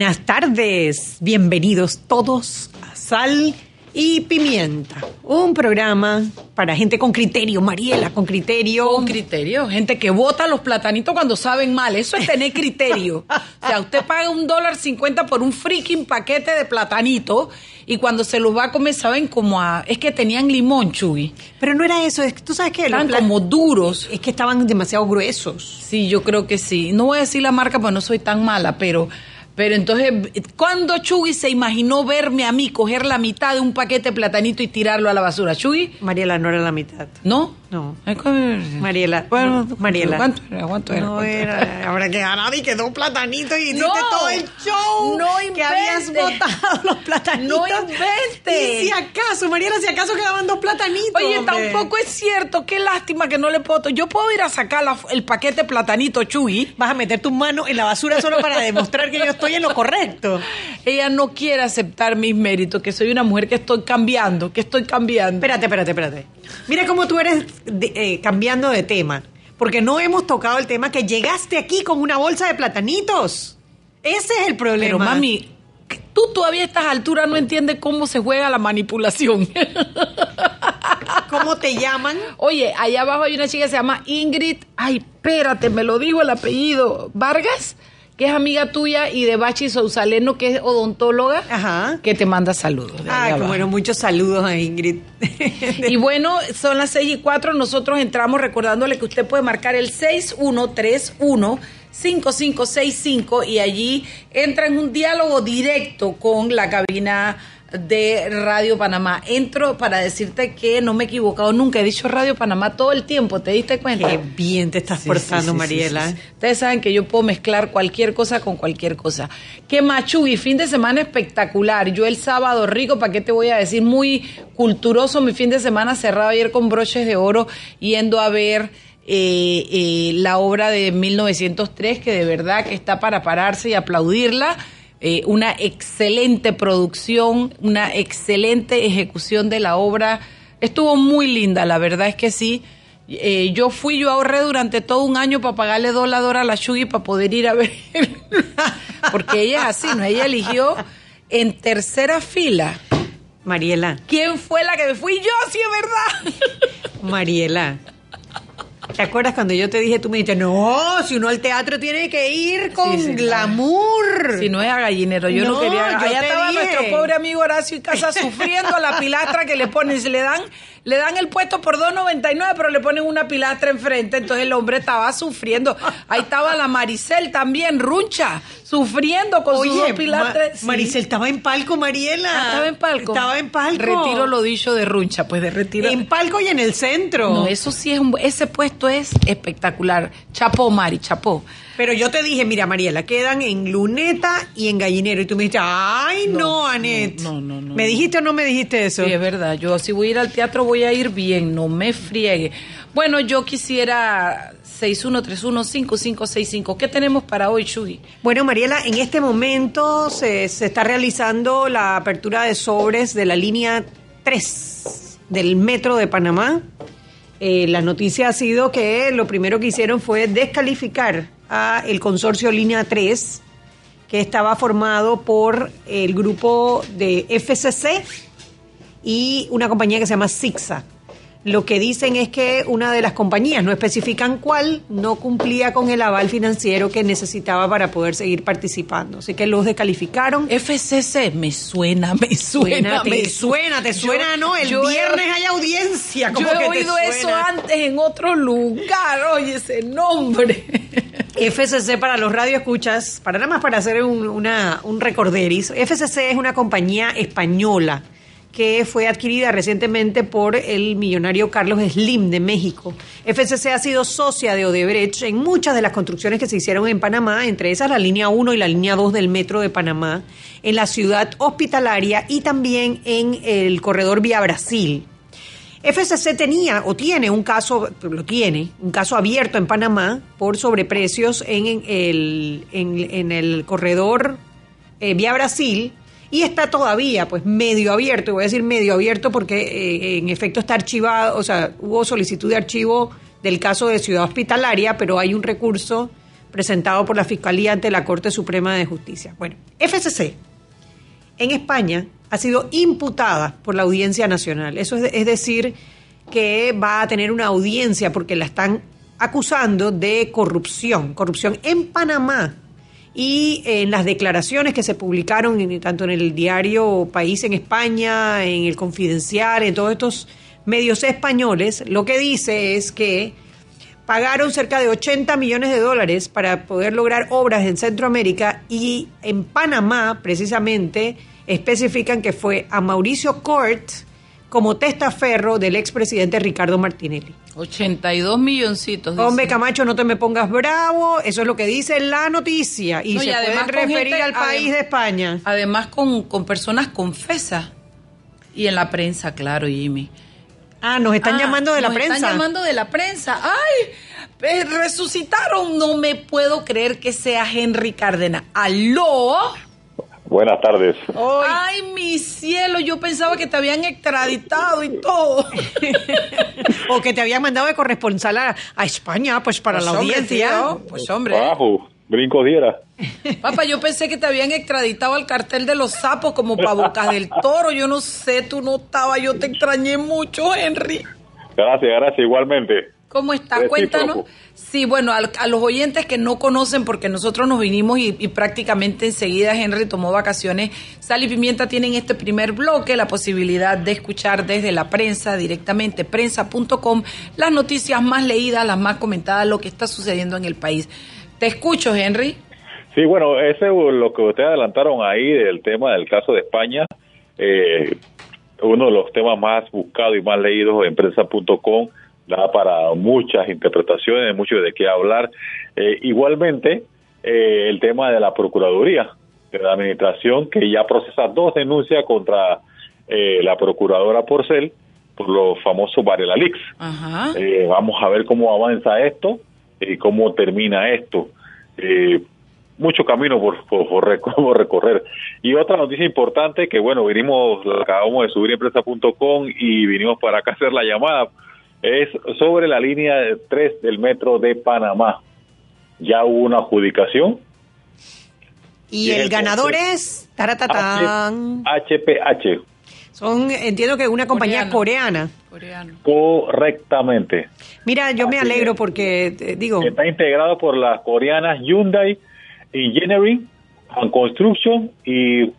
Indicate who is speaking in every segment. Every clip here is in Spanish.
Speaker 1: Buenas tardes, bienvenidos todos a Sal y Pimienta, un programa para gente con criterio, Mariela, con criterio.
Speaker 2: Con criterio, gente que vota los platanitos cuando saben mal, eso es tener criterio. o sea, usted paga un dólar cincuenta por un freaking paquete de platanito y cuando se los va a comer saben como a... Es que tenían limón, Chuy.
Speaker 1: Pero no era eso, es que tú sabes que...
Speaker 2: Estaban como duros.
Speaker 1: Es que estaban demasiado gruesos.
Speaker 2: Sí, yo creo que sí. No voy a decir la marca porque no soy tan mala, pero pero entonces, ¿cuándo Chuy se imaginó verme a mí coger la mitad de un paquete de platanito y tirarlo a la basura? ¿Chuy?
Speaker 1: Mariela, no era la mitad.
Speaker 2: ¿No?
Speaker 1: No. Mariela.
Speaker 2: Bueno,
Speaker 1: no, Mariela.
Speaker 2: ¿Cuánto era? ¿Cuánto era?
Speaker 1: No
Speaker 2: ¿Cuánto
Speaker 1: era. Ahora que ganaba y quedó platanito y
Speaker 2: No.
Speaker 1: hiciste todo el show.
Speaker 2: No
Speaker 1: Que habías botado los platanitos.
Speaker 2: No invente.
Speaker 1: Y si acaso, Mariela, si acaso quedaban dos platanitos.
Speaker 2: Oye,
Speaker 1: hombre.
Speaker 2: tampoco es cierto. Qué lástima que no le puedo... Yo puedo ir a sacar la- el paquete platanito, Chuy.
Speaker 1: Vas a meter tu mano en la basura solo para demostrar que yo estoy en lo correcto.
Speaker 2: Ella no quiere aceptar mis méritos, que soy una mujer que estoy cambiando, que estoy cambiando.
Speaker 1: Espérate, espérate, espérate. Mira cómo tú eres de- eh, cambiando de tema. Porque no hemos tocado el tema que llegaste aquí con una bolsa de platanitos. Ese es el problema.
Speaker 2: Pero mami, tú todavía a estas alturas no entiendes cómo se juega la manipulación.
Speaker 1: ¿Cómo te llaman?
Speaker 2: Oye, allá abajo hay una chica que se llama Ingrid. Ay, espérate, me lo dijo el apellido. Vargas, que es amiga tuya, y de Bachi Sousaleno, que es odontóloga,
Speaker 1: Ajá.
Speaker 2: que te manda saludos.
Speaker 1: Ah, bueno, muchos saludos a Ingrid.
Speaker 2: Y bueno, son las 6 y 4. Nosotros entramos recordándole que usted puede marcar el 6131 5565 y allí entra en un diálogo directo con la cabina de Radio Panamá. Entro para decirte que no me he equivocado nunca, he dicho Radio Panamá todo el tiempo, ¿te diste cuenta?
Speaker 1: Qué bien te estás
Speaker 2: Sí,
Speaker 1: portando,
Speaker 2: sí,
Speaker 1: Mariela.
Speaker 2: sí. Ustedes saben que yo puedo mezclar cualquier cosa con cualquier cosa. Que Machuy, fin de semana espectacular. Yo el sábado rico, ¿para qué te voy a decir? Muy culturoso mi fin de semana cerrado ayer con broches de oro, yendo a ver eh, eh, la obra de 1903, que de verdad que está para pararse y aplaudirla. Eh, una excelente producción, una excelente ejecución de la obra. Estuvo muy linda, la verdad es que sí. Eh, yo fui, yo ahorré durante todo un año para pagarle dólar a la Shugi para poder ir a ver. Porque ella es así, ¿no? Ella eligió en tercera fila.
Speaker 1: Mariela,
Speaker 2: ¿Quién fue la que me fui? Yo, sí, es verdad.
Speaker 1: Mariela. ¿Te acuerdas cuando yo te dije, tú me dijiste, no, si uno al teatro tiene que ir con
Speaker 2: Sí, sí,
Speaker 1: glamour?
Speaker 2: Si no es a gallinero, yo no,
Speaker 1: No,
Speaker 2: quería.
Speaker 1: yo
Speaker 2: Allá estaba
Speaker 1: dije.
Speaker 2: nuestro pobre amigo Horacio y Casa sufriendo la pilastra que le ponen. Se le dan, le dan el puesto por 2.99, pero le ponen una pilastra enfrente. Entonces el hombre estaba sufriendo. Ahí estaba la Maricel también, runcha, sufriendo con sus
Speaker 1: Oye,
Speaker 2: dos
Speaker 1: Ma-
Speaker 2: pilastras. Sí.
Speaker 1: Maricel estaba en palco, Mariela.
Speaker 2: Ah, estaba en palco.
Speaker 1: Estaba en palco.
Speaker 2: Retiro lo dicho de runcha, pues de retiro.
Speaker 1: En palco y en el centro.
Speaker 2: No, eso sí es un, ese puesto es espectacular. Chapó, Mari, chapó.
Speaker 1: Pero yo te dije, mira, Mariela, quedan en luneta y en gallinero. Y tú me dijiste, ay, no,
Speaker 2: No,
Speaker 1: Anet.
Speaker 2: no, no, no,
Speaker 1: ¿Me dijiste o no me dijiste eso?
Speaker 2: Sí, es verdad. Yo si voy a ir al teatro voy a ir bien, no me friegue. Bueno, yo quisiera 61315565. ¿Qué tenemos para hoy, Shugi?
Speaker 1: Bueno, Mariela, en este momento se, se está realizando la apertura de sobres de la línea 3 del Metro de Panamá. Eh, la noticia ha sido que lo primero que hicieron fue descalificar a el consorcio Línea 3, que estaba formado por el grupo de FCC y una compañía que se llama Sixa. Lo que dicen es que una de las compañías, no especifican cuál, no cumplía con el aval financiero que necesitaba para poder seguir participando. Así que los descalificaron.
Speaker 2: FCC, me suena, me suena,
Speaker 1: te
Speaker 2: me
Speaker 1: suena, te
Speaker 2: Yo-
Speaker 1: suena, ¿no? El
Speaker 2: yo he-
Speaker 1: viernes hay audiencia.
Speaker 2: Yo
Speaker 1: ¿cómo
Speaker 2: he
Speaker 1: que te
Speaker 2: oído eso antes en otro lugar, oye ese nombre.
Speaker 1: FCC para los radioescuchas, para nada más para hacer un, una, un recorderis, FCC es una compañía española que fue adquirida recientemente por el millonario Carlos Slim de México. FCC ha sido socia de Odebrecht en muchas de las construcciones que se hicieron en Panamá, entre esas la línea 1 y la línea 2 del metro de Panamá, en la ciudad hospitalaria y también en el corredor Vía Brasil. FCC tenía o tiene un caso, lo tiene, un caso abierto en Panamá por sobreprecios en, el, en, el corredor eh, Vía Brasil y está todavía pues medio abierto, y voy a decir medio abierto porque eh, en efecto está archivado, o sea, hubo solicitud de archivo del caso de Ciudad Hospitalaria, pero hay un recurso presentado por la Fiscalía ante la Corte Suprema de Justicia. Bueno, FCC en España ha sido imputada por la Audiencia Nacional. Eso es, decir, que va a tener una audiencia porque la están acusando de corrupción, corrupción en Panamá. Y en las declaraciones que se publicaron tanto en el diario País en España, en el Confidencial, en todos estos medios españoles, lo que dice es que pagaron cerca de 80 millones de dólares para poder lograr obras en Centroamérica y en Panamá, precisamente, especifican que fue a Mauricio Cort como testaferro del expresidente Ricardo Martinelli.
Speaker 2: 82 milloncitos.
Speaker 1: Hombre, Camacho, no te me pongas bravo. Eso es lo que dice la noticia. Y se puede referir al país de España.
Speaker 2: Además, con, con personas confesas. Y en la prensa, claro, Jimmy.
Speaker 1: Ah, nos están ah, llamando de la prensa.
Speaker 2: Están llamando de la prensa. ¡Ay! Eh, resucitaron. No me puedo creer que sea Henry Cárdenas. ¡Aló!
Speaker 3: Buenas tardes.
Speaker 2: Ay, mi cielo, yo pensaba que te habían extraditado y todo.
Speaker 1: o que te habían mandado de corresponsal a, España, pues para la pues, audiencia.
Speaker 2: pues hombre.
Speaker 3: Bajo, brinco diera.
Speaker 2: Papá, yo pensé que te habían extraditado al cartel de los sapos como para Bocas del Toro. Yo no sé, tú no estabas, yo te extrañé mucho, Henry.
Speaker 3: Gracias, gracias, igualmente.
Speaker 2: ¿Cómo está? Cuéntanos. Sí, bueno, a, los oyentes que no conocen, porque nosotros nos vinimos y, prácticamente enseguida Henry tomó vacaciones, Sal y Pimienta tienen este primer bloque, la posibilidad de escuchar desde la prensa directamente, prensa.com, las noticias más leídas, las más comentadas, lo que está sucediendo en el país. Te escucho, Henry.
Speaker 3: Sí, bueno, ese es lo que ustedes adelantaron ahí del tema del caso de España. Eh, uno de los temas más buscados y más leídos en prensa.com da para muchas interpretaciones, mucho de qué hablar. Eh, igualmente, eh, el tema de la Procuraduría de la Administración, que ya procesa dos denuncias contra eh, la Procuradora Porcel por los famosos Varela Leaks. vamos a ver cómo avanza esto y cómo termina esto. mucho camino por, por, recorrer. Y otra noticia importante que, bueno, vinimos, acabamos de subir empresa.com y vinimos para acá a hacer la llamada es sobre la línea 3 del metro de Panamá. Ya hubo una adjudicación.
Speaker 1: Y, el, ganador es Taratatán.
Speaker 3: HPH.
Speaker 1: Son, entiendo que una compañía coreana.
Speaker 3: Correctamente.
Speaker 1: Mira, yo me alegro porque, eh, digo...
Speaker 3: Está integrado por las coreanas Hyundai Engineering, Construction y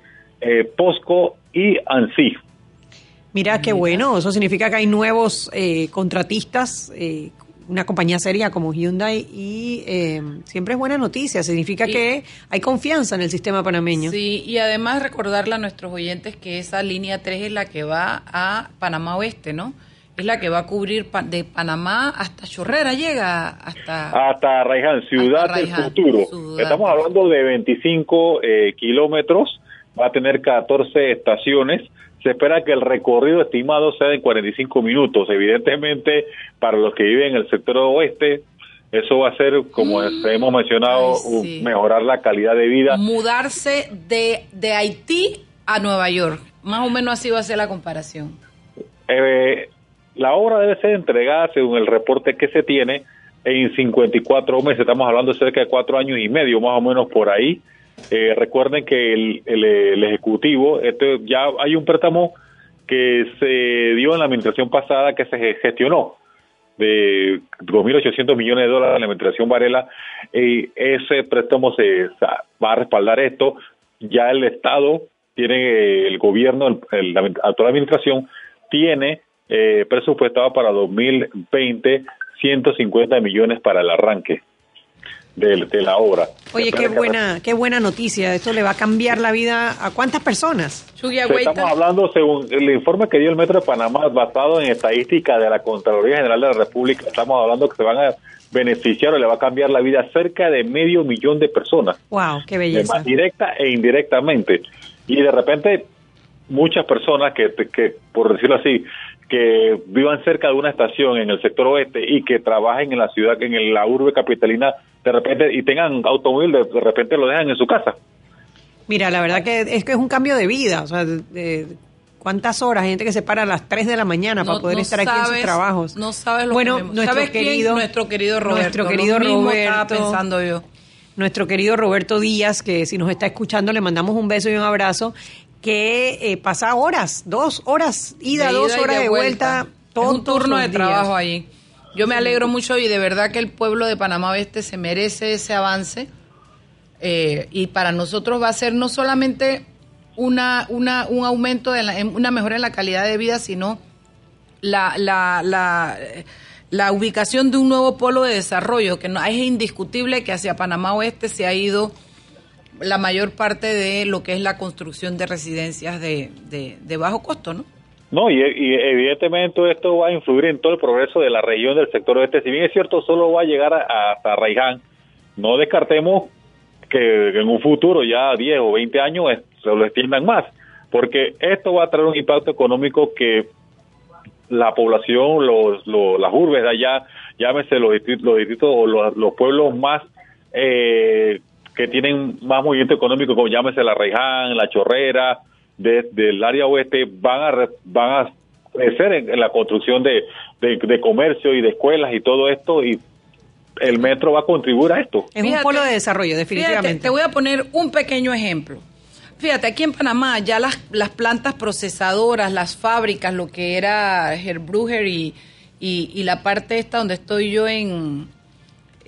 Speaker 3: eh, POSCO y ANSI.
Speaker 1: Mira qué bueno, eso significa que hay nuevos eh, contratistas, eh, una compañía seria como Hyundai y eh, siempre es buena noticia, significa que hay confianza en el sistema panameño.
Speaker 2: Sí, y además recordarle a nuestros oyentes que esa línea 3 es la que va a Panamá Oeste, ¿no? Es la que va a cubrir de Panamá hasta Chorrera, llega hasta...
Speaker 3: Hasta Raiján, Ciudad del Futuro. Estamos hablando de 25 kilómetros, va a tener 14 estaciones se espera que el recorrido estimado sea de 45 minutos. Evidentemente, para los que viven en el sector oeste, eso va a ser, como mm. hemos mencionado, mejorar la calidad de vida.
Speaker 2: Mudarse de, de Haití a Nueva York. Más o menos así va a ser la comparación.
Speaker 3: Eh, la obra debe ser entregada, según el reporte que se tiene, en 54 meses. Estamos hablando de cerca de cuatro años y medio, más o menos por ahí. Eh, recuerden que el, el, Ejecutivo, este, ya hay un préstamo que se dio en la administración pasada que se gestionó de 2.800 millones de dólares en la administración Varela, y ese préstamo se va a respaldar esto. Ya el Estado tiene, el gobierno, la actual administración, tiene eh, presupuestado para 2020 150 millones para el arranque de, de la obra.
Speaker 1: Oye, qué buena, qué buena noticia. Esto le va a cambiar la vida a cuántas personas.
Speaker 3: Estamos hablando, según el informe que dio el Metro de Panamá, basado en estadísticas de la Contraloría General de la República, estamos hablando que se van a beneficiar o le va a cambiar la vida a cerca de medio millón de personas.
Speaker 1: ¡Wow! ¡Qué belleza!
Speaker 3: Más directa e indirectamente. Y de repente, muchas personas que, que, por decirlo así, que vivan cerca de una estación en el sector oeste y que trabajen en la ciudad, en la urbe capitalina, de repente, y tengan automóvil, de, de repente lo dejan en su casa.
Speaker 1: Mira, la verdad que es que es un cambio de vida. O sea, de, ¿cuántas horas? Hay gente que se para a las 3 de la mañana para poder estar aquí en sus trabajos.
Speaker 2: No sabes lo
Speaker 1: bueno,
Speaker 2: que
Speaker 1: nuestro
Speaker 2: ¿Sabes
Speaker 1: querido,
Speaker 2: Nuestro querido Roberto.
Speaker 1: Nuestro querido Roberto.
Speaker 2: Estaba pensando yo.
Speaker 1: Nuestro querido Roberto Díaz, que si nos está escuchando le mandamos un beso y un abrazo, que eh, pasa horas, dos horas, ida,
Speaker 2: De
Speaker 1: dos
Speaker 2: ida
Speaker 1: horas
Speaker 2: de
Speaker 1: de vuelta.
Speaker 2: vuelta. Es
Speaker 1: todos
Speaker 2: un turno de
Speaker 1: días.
Speaker 2: trabajo allí. Yo me alegro mucho y de verdad que el pueblo de Panamá Oeste se merece ese avance. Eh, y para nosotros va a ser no solamente una, una, un aumento, de la- una mejora en la calidad de vida, sino la, la, la, la ubicación de un nuevo polo de desarrollo, que no, es indiscutible que hacia Panamá Oeste se ha ido la mayor parte de lo que es la construcción de residencias de, de, bajo costo, ¿no?
Speaker 3: No, y, y evidentemente esto va a influir en todo el progreso de la región del sector oeste. Si bien es cierto, solo va a llegar a- hasta Raiján, no descartemos que en un futuro, ya 10 o 20 años, se lo extiendan más, porque esto va a traer un impacto económico que la población, los, los- las urbes de allá, llámese los distritos, los distritos o los, los pueblos más eh, que tienen más movimiento económico, como llámese la Reiján, la Chorrera, de- del área oeste, van a, van a crecer en, en la construcción de, de, de comercio y de escuelas y todo esto, y el metro va a contribuir a esto.
Speaker 1: Es un polo de desarrollo,
Speaker 2: Fíjate,
Speaker 1: definitivamente.
Speaker 2: te voy a poner un pequeño ejemplo. Fíjate, aquí en Panamá ya las, las plantas procesadoras, las fábricas, lo que era Herbruger y, y, y la parte esta donde estoy yo en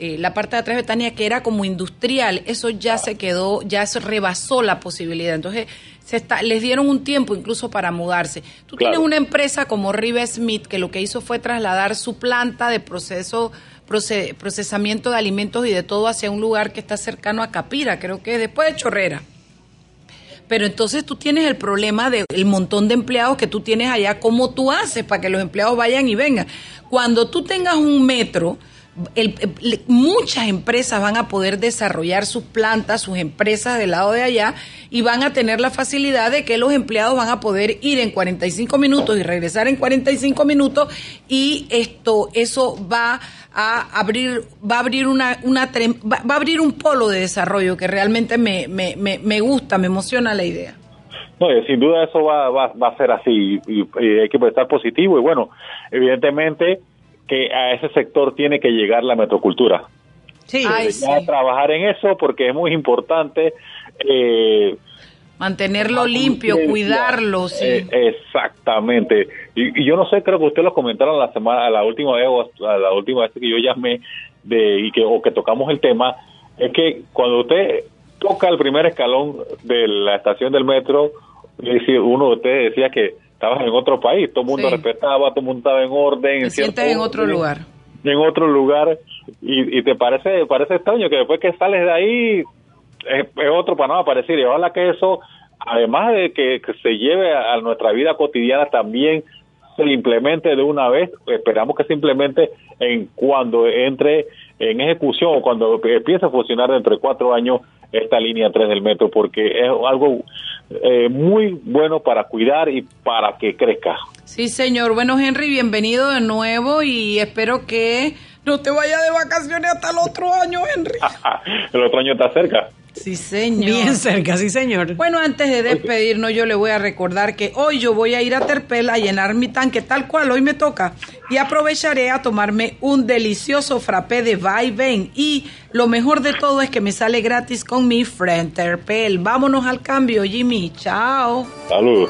Speaker 2: eh, la parte de atrás de Betania, que era como industrial, eso ya se quedó, ya se rebasó la posibilidad. Entonces, se está, les dieron un tiempo incluso para mudarse. Tú
Speaker 3: Claro.
Speaker 2: tienes una empresa como Rive Smith que lo que hizo fue trasladar su planta de proceso proce- procesamiento de alimentos y de todo hacia un lugar que está cercano a Capira, creo que es después de Chorrera. Pero entonces tú tienes el problema del montón de empleados que tú tienes allá, ¿cómo tú haces para que los empleados vayan y vengan? Cuando tú tengas un metro, el- el- muchas empresas van a poder desarrollar sus plantas, sus empresas del lado de allá y van a tener la facilidad de que los empleados van a poder ir en 45 minutos y regresar en 45 minutos y esto eso va a abrir va a abrir una, una va, va a abrir un polo de desarrollo que realmente me, me, gusta, me emociona la idea.
Speaker 3: No, eh, sin duda eso va, va, va a ser así y, y hay que estar positivo y bueno, evidentemente que a ese sector tiene que llegar la metrocultura.
Speaker 1: Sí.
Speaker 2: Ay,
Speaker 3: Ya
Speaker 2: sí.
Speaker 3: trabajar en eso porque es muy importante. Eh,
Speaker 2: Mantenerlo limpio, cuidarlo, sí.
Speaker 3: eh, exactamente. Y, y yo no sé, creo que ustedes lo comentaron la semana, la última vez, o a la última vez que yo llamé de y que o que tocamos el tema, es que cuando usted toca el primer escalón de la estación del metro, uno de ustedes decía que estabas en otro país, todo el mundo
Speaker 2: Sí.
Speaker 3: respetaba, todo el mundo estaba en orden.
Speaker 2: Te sientes en otro
Speaker 3: orden,
Speaker 2: lugar.
Speaker 3: En otro lugar y, y te parece parece extraño que después que sales de ahí es, es otro Panamá parecido. Y ojalá que eso, además de que, que se lleve a, a nuestra vida cotidiana, también se implemente de una vez. Esperamos que se implemente en cuando entre en ejecución o cuando empiece a funcionar dentro de cuatro años esta línea 3 del metro, porque es algo eh, muy bueno para cuidar y para que crezca.
Speaker 2: Sí, señor. Bueno, Henry, bienvenido de nuevo y espero que no te vayas de vacaciones hasta el otro año, Henry.
Speaker 3: El otro año está cerca.
Speaker 2: Sí, señor.
Speaker 1: Bien cerca, sí, señor.
Speaker 2: Bueno, antes de despedirnos, yo le voy a recordar que hoy yo voy a ir a Terpel a llenar mi tanque tal cual hoy me toca y aprovecharé a tomarme un delicioso frappé de va y ven y lo mejor de todo es que me sale gratis con mi friend Terpel. Vámonos al cambio, Jimmy. Chao.
Speaker 3: Saludos.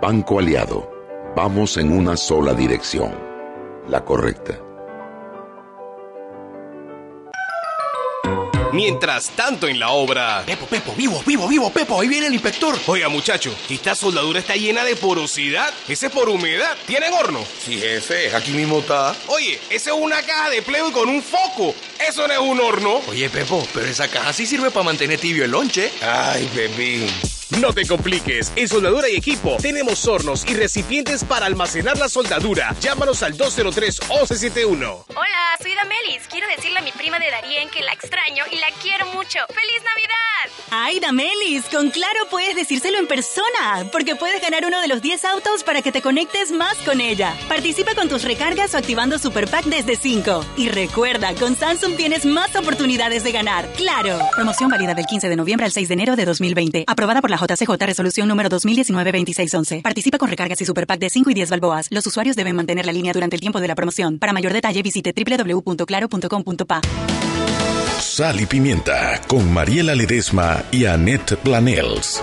Speaker 4: Banco Aliado, vamos en una sola dirección, la correcta.
Speaker 5: Mientras tanto en la obra...
Speaker 6: Pepo, Pepo, vivo, vivo, vivo, Pepo, ahí viene el inspector.
Speaker 5: Oiga muchacho, esta soldadura está llena de porosidad. Ese es por humedad. ¿Tienen horno?
Speaker 6: Sí, jefe, aquí mismo está.
Speaker 5: Oye, esa es una caja de pleo y con un foco. Eso no es un horno.
Speaker 6: Oye, Pepo, pero esa caja sí sirve para mantener tibio el lonche.
Speaker 5: Ay, Pepín. No te compliques, en Soldadura y Equipo tenemos hornos y recipientes para almacenar la soldadura. Llámanos al 203-1171.
Speaker 7: Hola, soy Damelis. Quiero decirle a mi prima de Darien que la extraño y la quiero mucho. ¡Feliz Navidad!
Speaker 8: Ay, Damelis, con Claro puedes decírselo en persona, porque puedes ganar uno de los 10 autos para que te conectes más con ella. Participa con tus recargas o activando Super Pack desde 5. Y recuerda, con Samsung tienes más oportunidades de ganar. ¡Claro! Promoción válida del 15 de noviembre al 6 de enero de 2020. Aprobada por la JCJ Resolución número 2019-2611. Participa con recargas y Super Pack de 5 y 10 balboas. Los usuarios deben mantener la línea durante el tiempo de la promoción. Para mayor detalle visite www.claro.com.pa.
Speaker 9: Sal y Pimienta con Mariela Ledesma y Annette Planels.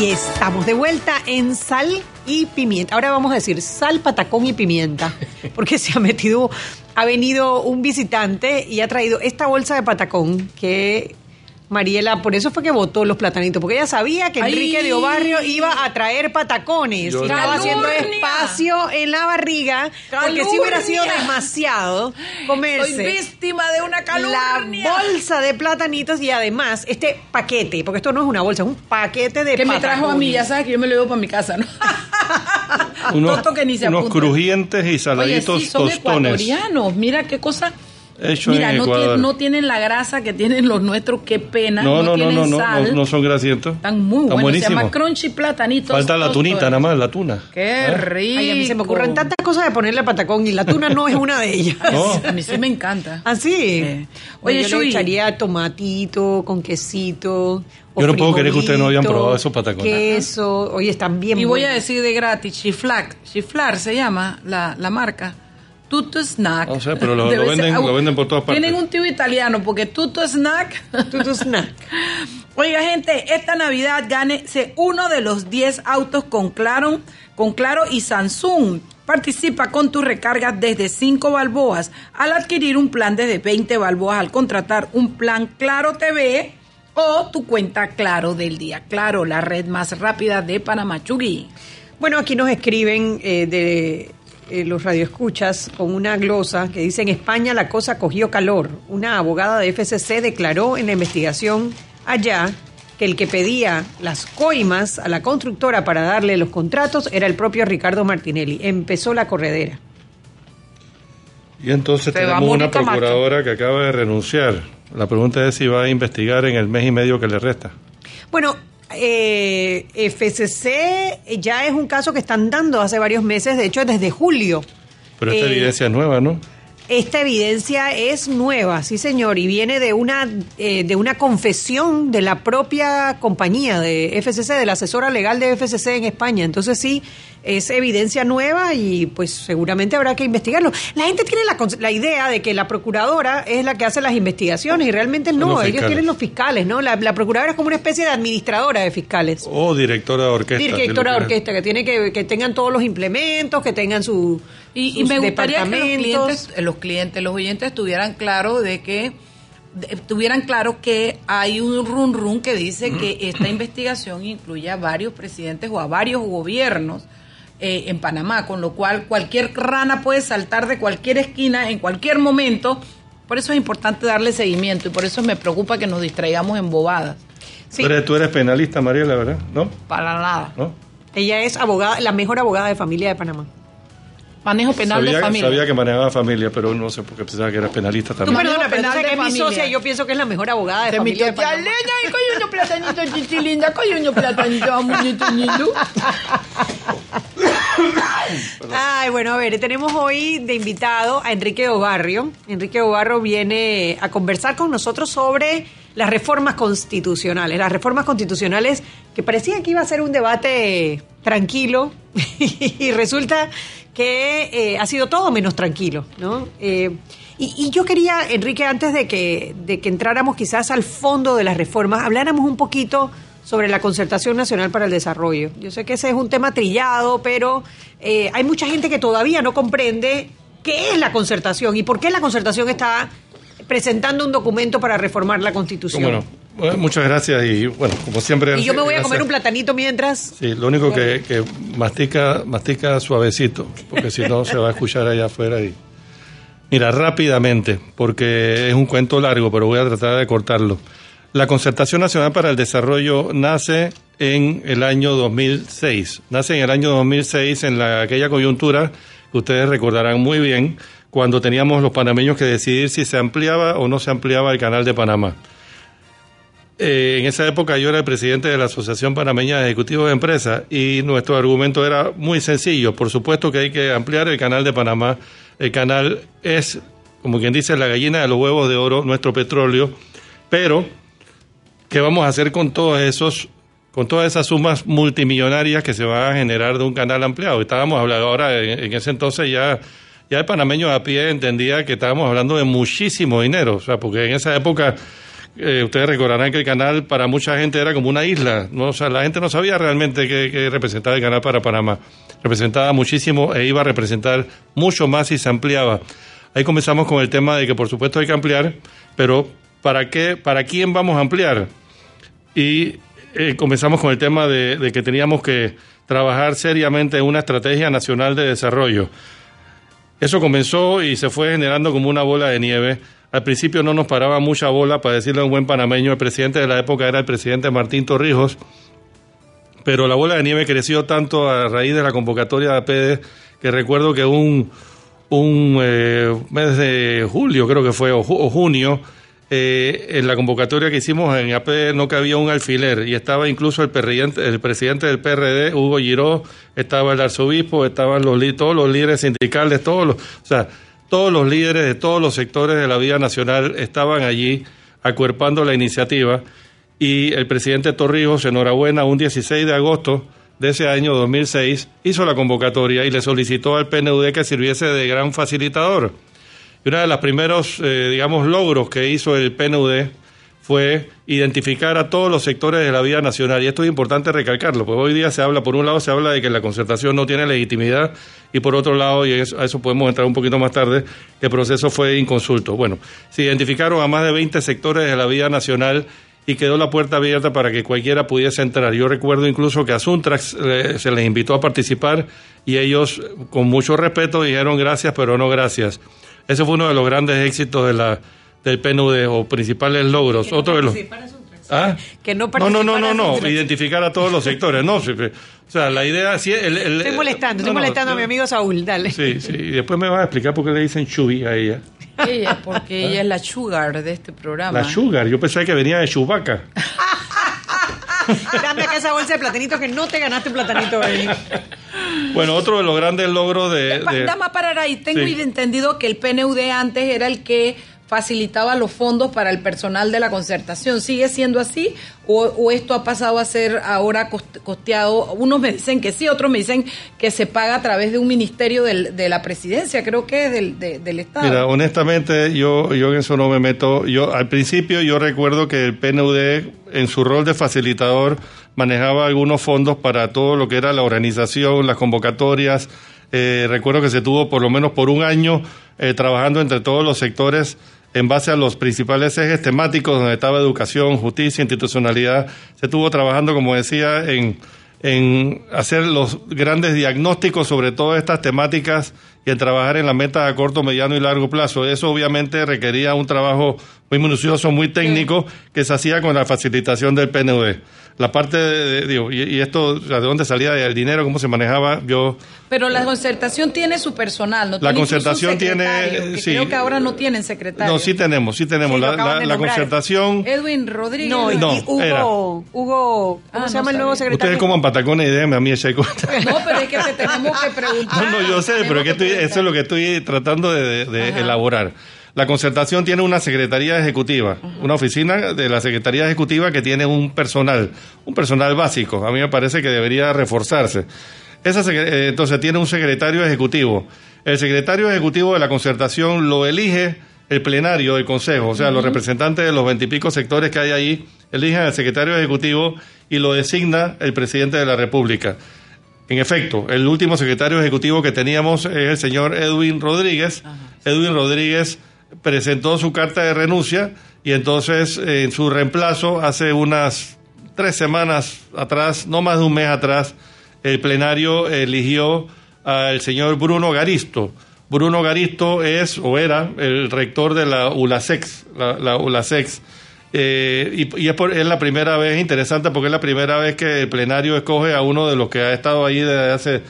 Speaker 1: Y estamos de vuelta en sal y pimienta. Ahora vamos a decir sal, patacón y pimienta, porque se ha metido, ha venido un visitante y ha traído esta bolsa de patacón que Mariela, por eso fue que votó los platanitos, porque ella sabía que
Speaker 2: Ay.
Speaker 1: Enrique de Obarrio iba a traer patacones
Speaker 10: Yo
Speaker 1: y estaba
Speaker 2: Calurnia.
Speaker 1: haciendo espacio en la barriga, porque si hubiera sido demasiado
Speaker 2: Soy
Speaker 1: comerse
Speaker 2: víctima de una
Speaker 1: la
Speaker 2: calurnia.
Speaker 1: bolsa de platanitos y además este paquete, porque esto no es una bolsa, es un paquete de
Speaker 2: que me trajo a mí, ya
Speaker 1: patacones.
Speaker 2: sabes que yo me lo llevo para mi casa, ¿no?
Speaker 10: Unos,
Speaker 2: Toto que ni se
Speaker 10: unos
Speaker 2: apunta.
Speaker 10: crujientes y
Speaker 2: Oye,
Speaker 10: saladitos
Speaker 2: sí, son
Speaker 10: tostones.
Speaker 2: ecuatorianos. Mira qué cosa.
Speaker 10: Hecho
Speaker 2: Mira,
Speaker 10: en
Speaker 2: no,
Speaker 10: Ecuador.
Speaker 2: tienen, no tienen la grasa que tienen los nuestros, qué pena.
Speaker 10: No, no, no,
Speaker 2: tienen
Speaker 10: no, no,
Speaker 2: sal.
Speaker 10: no, no son grasientos.
Speaker 2: Están muy
Speaker 10: Están
Speaker 2: buenos. Se llama crunchy platanitos.
Speaker 10: Falta la tunita, nada más, la tuna.
Speaker 2: Qué
Speaker 10: ¿Eh?
Speaker 2: rico.
Speaker 1: Ay, a mí se me ocurren tantas cosas de ponerle patacón y la tuna no es una de ellas.
Speaker 10: No.
Speaker 2: A mí sí me encanta.
Speaker 1: ¿Ah, sí?
Speaker 2: Sí.
Speaker 1: Oye,
Speaker 2: Oye,
Speaker 1: yo le echaría tomatito con quesito. o
Speaker 10: Yo no puedo creer que ustedes no hayan probado esos patacones.
Speaker 1: Queso. Oye, están bien
Speaker 2: Y voy a decir de gratis, Chiflac. Chiflar se llama la, la marca. Tuto Snack.
Speaker 10: O sea, pero lo- venden-
Speaker 2: ser-
Speaker 10: lo venden por todas partes.
Speaker 2: Tienen un tío italiano porque Tuto Snack.
Speaker 1: Tutu snack.
Speaker 2: Oiga, gente, esta Navidad gánese uno de los 10 autos con Claro, con Claro y Samsung. Participa con tus recargas desde 5 balboas al adquirir un plan desde 20 balboas al contratar un plan Claro TV o tu cuenta Claro del día. Claro, la red más rápida de Panamá. Chugui.
Speaker 1: Bueno, aquí nos escriben eh, de eh, los radioescuchas con una glosa que dice en España la cosa cogió calor. Una abogada de FCC declaró en la investigación allá que el que pedía las coimas a la constructora para darle los contratos era el propio Ricardo Martinelli. Empezó la corredera.
Speaker 10: Y entonces
Speaker 2: Se
Speaker 10: tenemos una
Speaker 2: Macho.
Speaker 10: procuradora que acaba de renunciar. La pregunta es si va a investigar en el mes y medio que le resta.
Speaker 1: Bueno, eh, FCC ya es un caso que están dando hace varios meses, de hecho desde julio.
Speaker 10: Pero esta
Speaker 1: Eh,
Speaker 10: evidencia es nueva, ¿no?
Speaker 1: Esta evidencia es nueva, sí señor, y viene de una eh, de una confesión de la propia compañía de FCC, de la asesora legal de FCC en España. Entonces sí, es evidencia nueva y pues seguramente habrá que investigarlo. La gente tiene la, la idea de que la procuradora es la que hace las investigaciones y realmente no,
Speaker 10: los
Speaker 1: ellos tienen los fiscales, ¿no? La, la procuradora es como una especie de administradora de fiscales.
Speaker 10: O directora de orquesta.
Speaker 1: Directora de orquesta, que tiene que, que tengan todos los implementos, que tengan su,
Speaker 2: Y, me gustaría que los clientes, los clientes, los oyentes tuvieran claro de que de- tuvieran claro que hay un run run que dice que esta investigación incluye a varios presidentes o a varios gobiernos eh, en Panamá, con lo cual cualquier rana puede saltar de cualquier esquina en cualquier momento. Por eso es importante darle seguimiento y por eso me preocupa que nos distraigamos en bobadas.
Speaker 1: Sí.
Speaker 10: Tú, eres, tú eres penalista, Mariela, ¿verdad? ¿No?
Speaker 2: Para nada.
Speaker 10: ¿No?
Speaker 1: Ella es abogada, la mejor abogada de familia de Panamá.
Speaker 2: Manejo penal
Speaker 10: sabía,
Speaker 2: de familia.
Speaker 10: Sabía que manejaba familia, pero no sé por qué pensaba que era penalista
Speaker 1: Tú
Speaker 10: también.
Speaker 1: perdona, pero tú
Speaker 2: penal
Speaker 1: que es mi
Speaker 2: familia.
Speaker 1: socia y yo pienso que es la mejor abogada de
Speaker 2: De mi
Speaker 1: familia de
Speaker 2: tía. Leña, y coño, unos platanitos, chichi linda, coño, unos platanitos, muñito, ñito.
Speaker 1: Ay, bueno, a ver, tenemos hoy de invitado a Enrique Obarrio. Enrique Obarrio viene a conversar con nosotros sobre las reformas constitucionales. Las reformas constitucionales que parecía que iba a ser un debate tranquilo y resulta que eh, ha sido todo menos tranquilo, ¿no? Eh, y, y yo quería, Enrique, antes de que, de que entráramos quizás al fondo de las reformas, habláramos un poquito sobre la Concertación Nacional para el Desarrollo. Yo sé que ese es un tema trillado, pero eh, hay mucha gente que todavía no comprende qué es la concertación y por qué la concertación está presentando un documento para reformar la Constitución.
Speaker 10: Bueno, bueno, muchas gracias y bueno, como siempre.
Speaker 1: y yo me voy a comer un platanito mientras.
Speaker 10: Sí, lo único que, que mastica, mastica suavecito, porque si no se va a escuchar allá afuera y... Mira, rápidamente, porque es un cuento largo, pero voy a tratar de cortarlo. La Concertación Nacional para el Desarrollo nace en el año 2006. Nace en el año 2006 en la, aquella coyuntura que ustedes recordarán muy bien, cuando teníamos los panameños que decidir si se ampliaba o no se ampliaba el canal de Panamá. Eh, en esa época yo era el presidente de la Asociación Panameña de Ejecutivos de Empresas y nuestro argumento era muy sencillo. Por supuesto que hay que ampliar el canal de Panamá. El canal es, como quien dice, la gallina de los huevos de oro, nuestro petróleo. Pero, ¿qué vamos a hacer con todos esos, con todas esas sumas multimillonarias que se van a generar de un canal ampliado? Estábamos hablando ahora, en, ese entonces ya, ya el panameño a pie entendía que estábamos hablando de muchísimo dinero. O sea, porque en esa época eh, ustedes recordarán que el canal para mucha gente era como una isla. ¿no? O sea, la gente no sabía realmente qué, representaba el canal para Panamá. Representaba muchísimo e iba a representar mucho más si se ampliaba. Ahí comenzamos con el tema de que por supuesto hay que ampliar, pero ¿para qué, para quién vamos a ampliar? Y eh, comenzamos con el tema de, de que teníamos que trabajar seriamente en una estrategia nacional de desarrollo. Eso comenzó y se fue generando como una bola de nieve. Al principio no nos paraba mucha bola, para decirle a un buen panameño, el presidente de la época era el presidente Martín Torrijos, pero la bola de nieve creció tanto a raíz de la convocatoria de APD que recuerdo que un, un eh, mes de julio, creo que fue, o, ju- o junio, eh, en la convocatoria que hicimos en APD no cabía un alfiler y estaba incluso el, el presidente del PRD, Hugo Giró, estaba el arzobispo, estaban los, todos los líderes sindicales, todos los, o sea, todos los líderes de todos los sectores de la vida nacional estaban allí acuerpando la iniciativa y el presidente Torrijos, enhorabuena, un 16 de agosto de ese año 2006, hizo la convocatoria y le solicitó al PNUD que sirviese de gran facilitador. Y uno de los primeros, eh, digamos, logros que hizo el PNUD fue identificar a todos los sectores de la vida nacional. Y esto es importante recalcarlo, porque hoy día se habla, por un lado se habla de que la concertación no tiene legitimidad y por otro lado, y a eso podemos entrar un poquito más tarde, el proceso fue inconsulto. Bueno, se identificaron a más de 20 sectores de la vida nacional y quedó la puerta abierta para que cualquiera pudiese entrar. Yo recuerdo incluso que a Suntrax eh, se les invitó a participar y ellos, con mucho respeto, dijeron gracias, pero no gracias. Ese fue uno de los grandes éxitos de la, del PNUD o principales logros. Otro de los. ¿Ah?
Speaker 1: Que no
Speaker 10: No, no, no, no, no, identificar a todos los sectores, no. sí, sí. O sea, la idea, sí, el, el-
Speaker 1: Estoy molestando,
Speaker 10: no,
Speaker 1: estoy
Speaker 10: no,
Speaker 1: molestando a mi amigo Saúl, dale.
Speaker 10: Sí, sí, y después me vas a explicar por qué le dicen Chubi a ella.
Speaker 2: Ella, porque ella es la sugar de este programa.
Speaker 10: La Sugar, yo pensé que venía de Chubaca.
Speaker 1: Dame acá esa bolsa de platanitos que no te ganaste un platanito hoy.
Speaker 10: Bueno, otro de los grandes logros de...
Speaker 2: Pa-
Speaker 10: de-
Speaker 2: Nada más parar ahí. Tengo
Speaker 10: Sí.
Speaker 2: entendido que el PNUD antes era el que facilitaba los fondos para el personal de la concertación. ¿Sigue siendo así? ¿O, esto ha pasado a ser ahora cost- costeado? Unos me dicen que sí, otros me dicen que se paga a través de un ministerio del- de la presidencia, creo que es del, de- del Estado.
Speaker 10: Mira, honestamente, yo, yo en eso no me meto. Yo al principio yo recuerdo que el PNUD, en su rol de facilitador, manejaba algunos fondos para todo lo que era la organización, las convocatorias. Eh, recuerdo que se tuvo por lo menos por un año eh, trabajando entre todos los sectores en base a los principales ejes temáticos donde estaba educación, justicia, institucionalidad. Se estuvo trabajando, como decía, en, en hacer los grandes diagnósticos sobre todas estas temáticas y en trabajar en la meta a corto, mediano y largo plazo. Eso obviamente requería un trabajo muy minucioso, muy técnico, que se hacía con la facilitación del PNUD. La parte de, digo, y, y esto, o sea, ¿de dónde salía el dinero? ¿Cómo se manejaba? Yo
Speaker 2: Pero la concertación tiene su personal, ¿no?
Speaker 10: La concertación tiene,
Speaker 2: secretario, que
Speaker 10: sí.
Speaker 2: Creo que ahora no tienen secretario.
Speaker 10: No, sí tenemos, sí tenemos.
Speaker 1: Sí,
Speaker 10: la, la-
Speaker 1: de
Speaker 10: concertación.
Speaker 2: Edwin Rodríguez.
Speaker 1: No, Hugo,
Speaker 10: era.
Speaker 1: Hugo, ¿cómo
Speaker 2: Ah,
Speaker 1: se
Speaker 2: no
Speaker 1: llama el nuevo secretario?
Speaker 10: Ustedes como en Patagones y déjenme a mí echar cuenta.
Speaker 2: No, pero es que te tenemos que preguntar.
Speaker 10: No, no, yo sé, pero es que estoy- eso es lo que estoy tratando de, de- de elaborar. La concertación tiene una secretaría ejecutiva, una oficina de la secretaría ejecutiva que tiene un personal, un personal básico. A mí me parece que debería reforzarse. Esa eh, entonces tiene un secretario ejecutivo. El secretario ejecutivo de la concertación lo elige el plenario del consejo, o sea, los representantes de los veintipico sectores que hay ahí eligen al secretario ejecutivo y lo designa el presidente de la República. En efecto, el último secretario ejecutivo que teníamos es el señor Edwin Rodríguez. Edwin Rodríguez presentó su carta de renuncia y entonces eh, en su reemplazo hace unas tres semanas atrás, no más de un mes atrás, el plenario eligió al señor Bruno Garisto. Bruno Garisto es o era el rector de la ULASEX, la. Eh, y y es, por- es la primera vez, interesante porque es la primera vez que el plenario escoge a uno de los que ha estado ahí desde hace,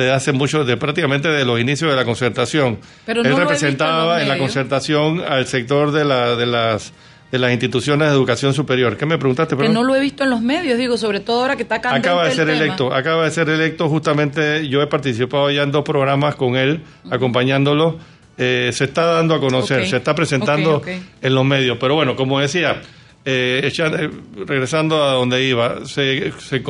Speaker 10: desde hace mucho, de prácticamente de los inicios de la concertación.
Speaker 2: Pero
Speaker 10: Él
Speaker 2: no
Speaker 10: representaba en la concertación al sector de, la, de, las, de las instituciones de educación superior. ¿Qué me preguntaste?
Speaker 2: Que
Speaker 10: perdón?
Speaker 2: no lo he visto en los medios, digo, sobre todo ahora que está candente
Speaker 10: Acaba de
Speaker 2: el
Speaker 10: ser
Speaker 2: tema.
Speaker 10: electo, acaba de ser electo justamente, yo he participado ya en dos programas con él, acompañándolo, Eh, se está dando a conocer, se está presentando en los medios, pero bueno, como decía, eh, eh, regresando a donde iba, se, se,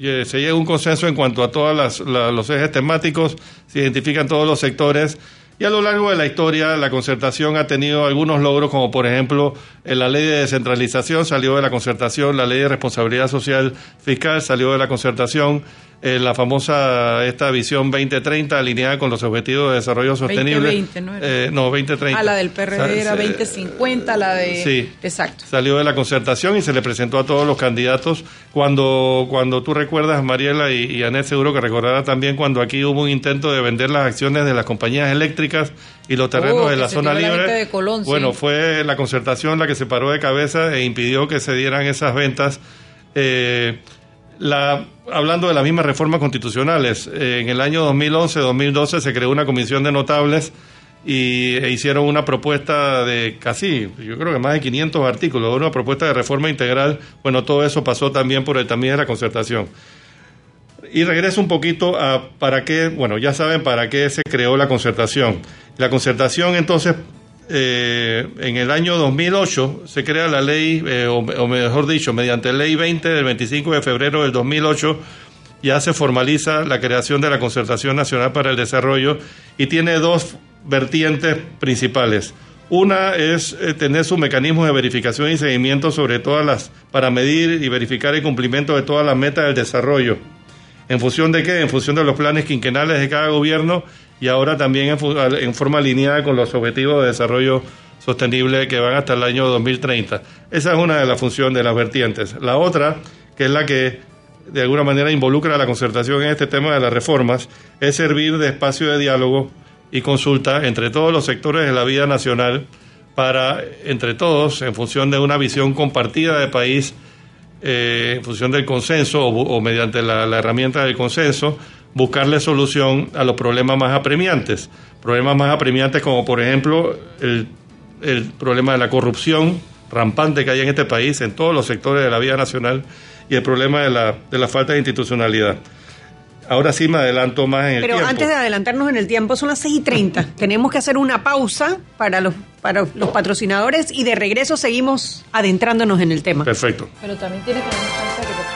Speaker 10: se llega a un consenso en cuanto a todos los ejes temáticos, se identifican todos los sectores y a lo largo de la historia la concertación ha tenido algunos logros como por ejemplo en la ley de descentralización salió de la concertación, la ley de responsabilidad social fiscal salió de la concertación, eh, la famosa esta visión 2030 alineada con los objetivos de desarrollo sostenible.
Speaker 2: 2020, ¿no?
Speaker 10: Eh, no, 2030.
Speaker 2: Ah, la del PRD
Speaker 10: Sa-
Speaker 2: era
Speaker 10: se-
Speaker 2: 2050, la de...
Speaker 10: Sí.
Speaker 2: Exacto.
Speaker 10: Salió de la concertación y se le presentó a todos los candidatos. Cuando, cuando tú recuerdas, Mariela y, y Anet, seguro que recordará también cuando aquí hubo un intento de vender las acciones de las compañías eléctricas y los terrenos
Speaker 2: Oh,
Speaker 10: de la zona
Speaker 2: la
Speaker 10: libre.
Speaker 2: gente de Colón, sí.
Speaker 10: bueno, fue la concertación la que se paró de cabeza e impidió que se dieran esas ventas. Eh, la, hablando de las mismas reformas constitucionales, eh, en el año 2011-2012 se creó una comisión de notables y e hicieron una propuesta de casi, yo creo que más de 500 artículos, una propuesta de reforma integral. Bueno, todo eso pasó también por el también de la concertación. Y regreso un poquito a para qué, bueno, ya saben para qué se creó la concertación. La concertación entonces, eh, en el año 2008 se crea la ley, eh, o, mejor dicho, mediante ley 20 del 25 de febrero del 2008, ya se formaliza la creación de la Concertación Nacional para el Desarrollo y tiene dos vertientes principales. Una es eh, tener su mecanismo de verificación y seguimiento sobre todas las, para medir y verificar el cumplimiento de todas las metas del desarrollo. ¿En función de qué? En función de los planes quinquenales de cada gobierno y ahora también en, forma alineada con los objetivos de desarrollo sostenible que van hasta el año 2030. Esa es una de las funciones de las vertientes. La otra, que es la que de alguna manera involucra a la concertación en este tema de las reformas, es servir de espacio de diálogo y consulta entre todos los sectores de la vida nacional para, entre todos, en función de una visión compartida de país, eh, en función del consenso o, mediante la herramienta del consenso, buscarle solución a los problemas más apremiantes. Problemas más apremiantes como, por ejemplo, el, el problema de la corrupción rampante que hay en este país, en todos los sectores de la vida nacional, y el problema de la, de la falta de institucionalidad. Ahora sí me adelanto más en el
Speaker 1: Pero
Speaker 10: tiempo.
Speaker 1: antes de adelantarnos en el tiempo, son las 6 y 30. Tenemos que hacer una pausa para los, para los patrocinadores y de regreso seguimos adentrándonos en el tema.
Speaker 10: Perfecto.
Speaker 2: Pero también tiene que haber chance de que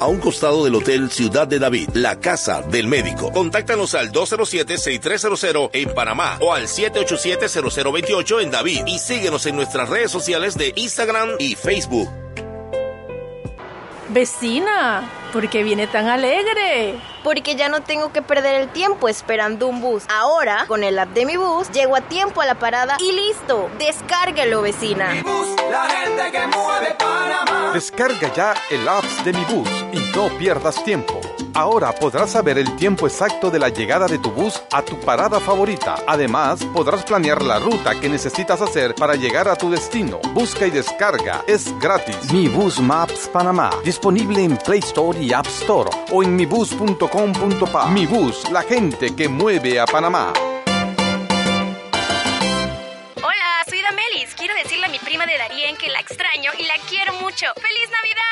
Speaker 11: a un costado del Hotel Ciudad de David, la casa del médico.
Speaker 5: Contáctanos al 207-6300 en Panamá o al 787-0028 en David y síguenos en nuestras redes sociales de Instagram y Facebook.
Speaker 12: Vecina, ¿por qué viene tan alegre?
Speaker 7: Porque ya no tengo que perder el tiempo esperando un bus. Ahora, con el app de mi bus, llego a tiempo a la parada y listo. Descárguelo, vecina.
Speaker 13: Mi bus, la gente que mueve Panamá.
Speaker 14: Descarga ya el app de mi bus y no pierdas tiempo. Ahora podrás saber el tiempo exacto de la llegada de tu bus a tu parada favorita. Además, podrás planear la ruta que necesitas hacer para llegar a tu destino. Busca y descarga. Es gratis. Mi Bus Maps Panamá. Disponible en Play Store y App Store o en Mi Bus, la gente que mueve a Panamá.
Speaker 7: Damelis. Quiero decirle a mi prima de Darien que la extraño y la quiero mucho. ¡Feliz Navidad!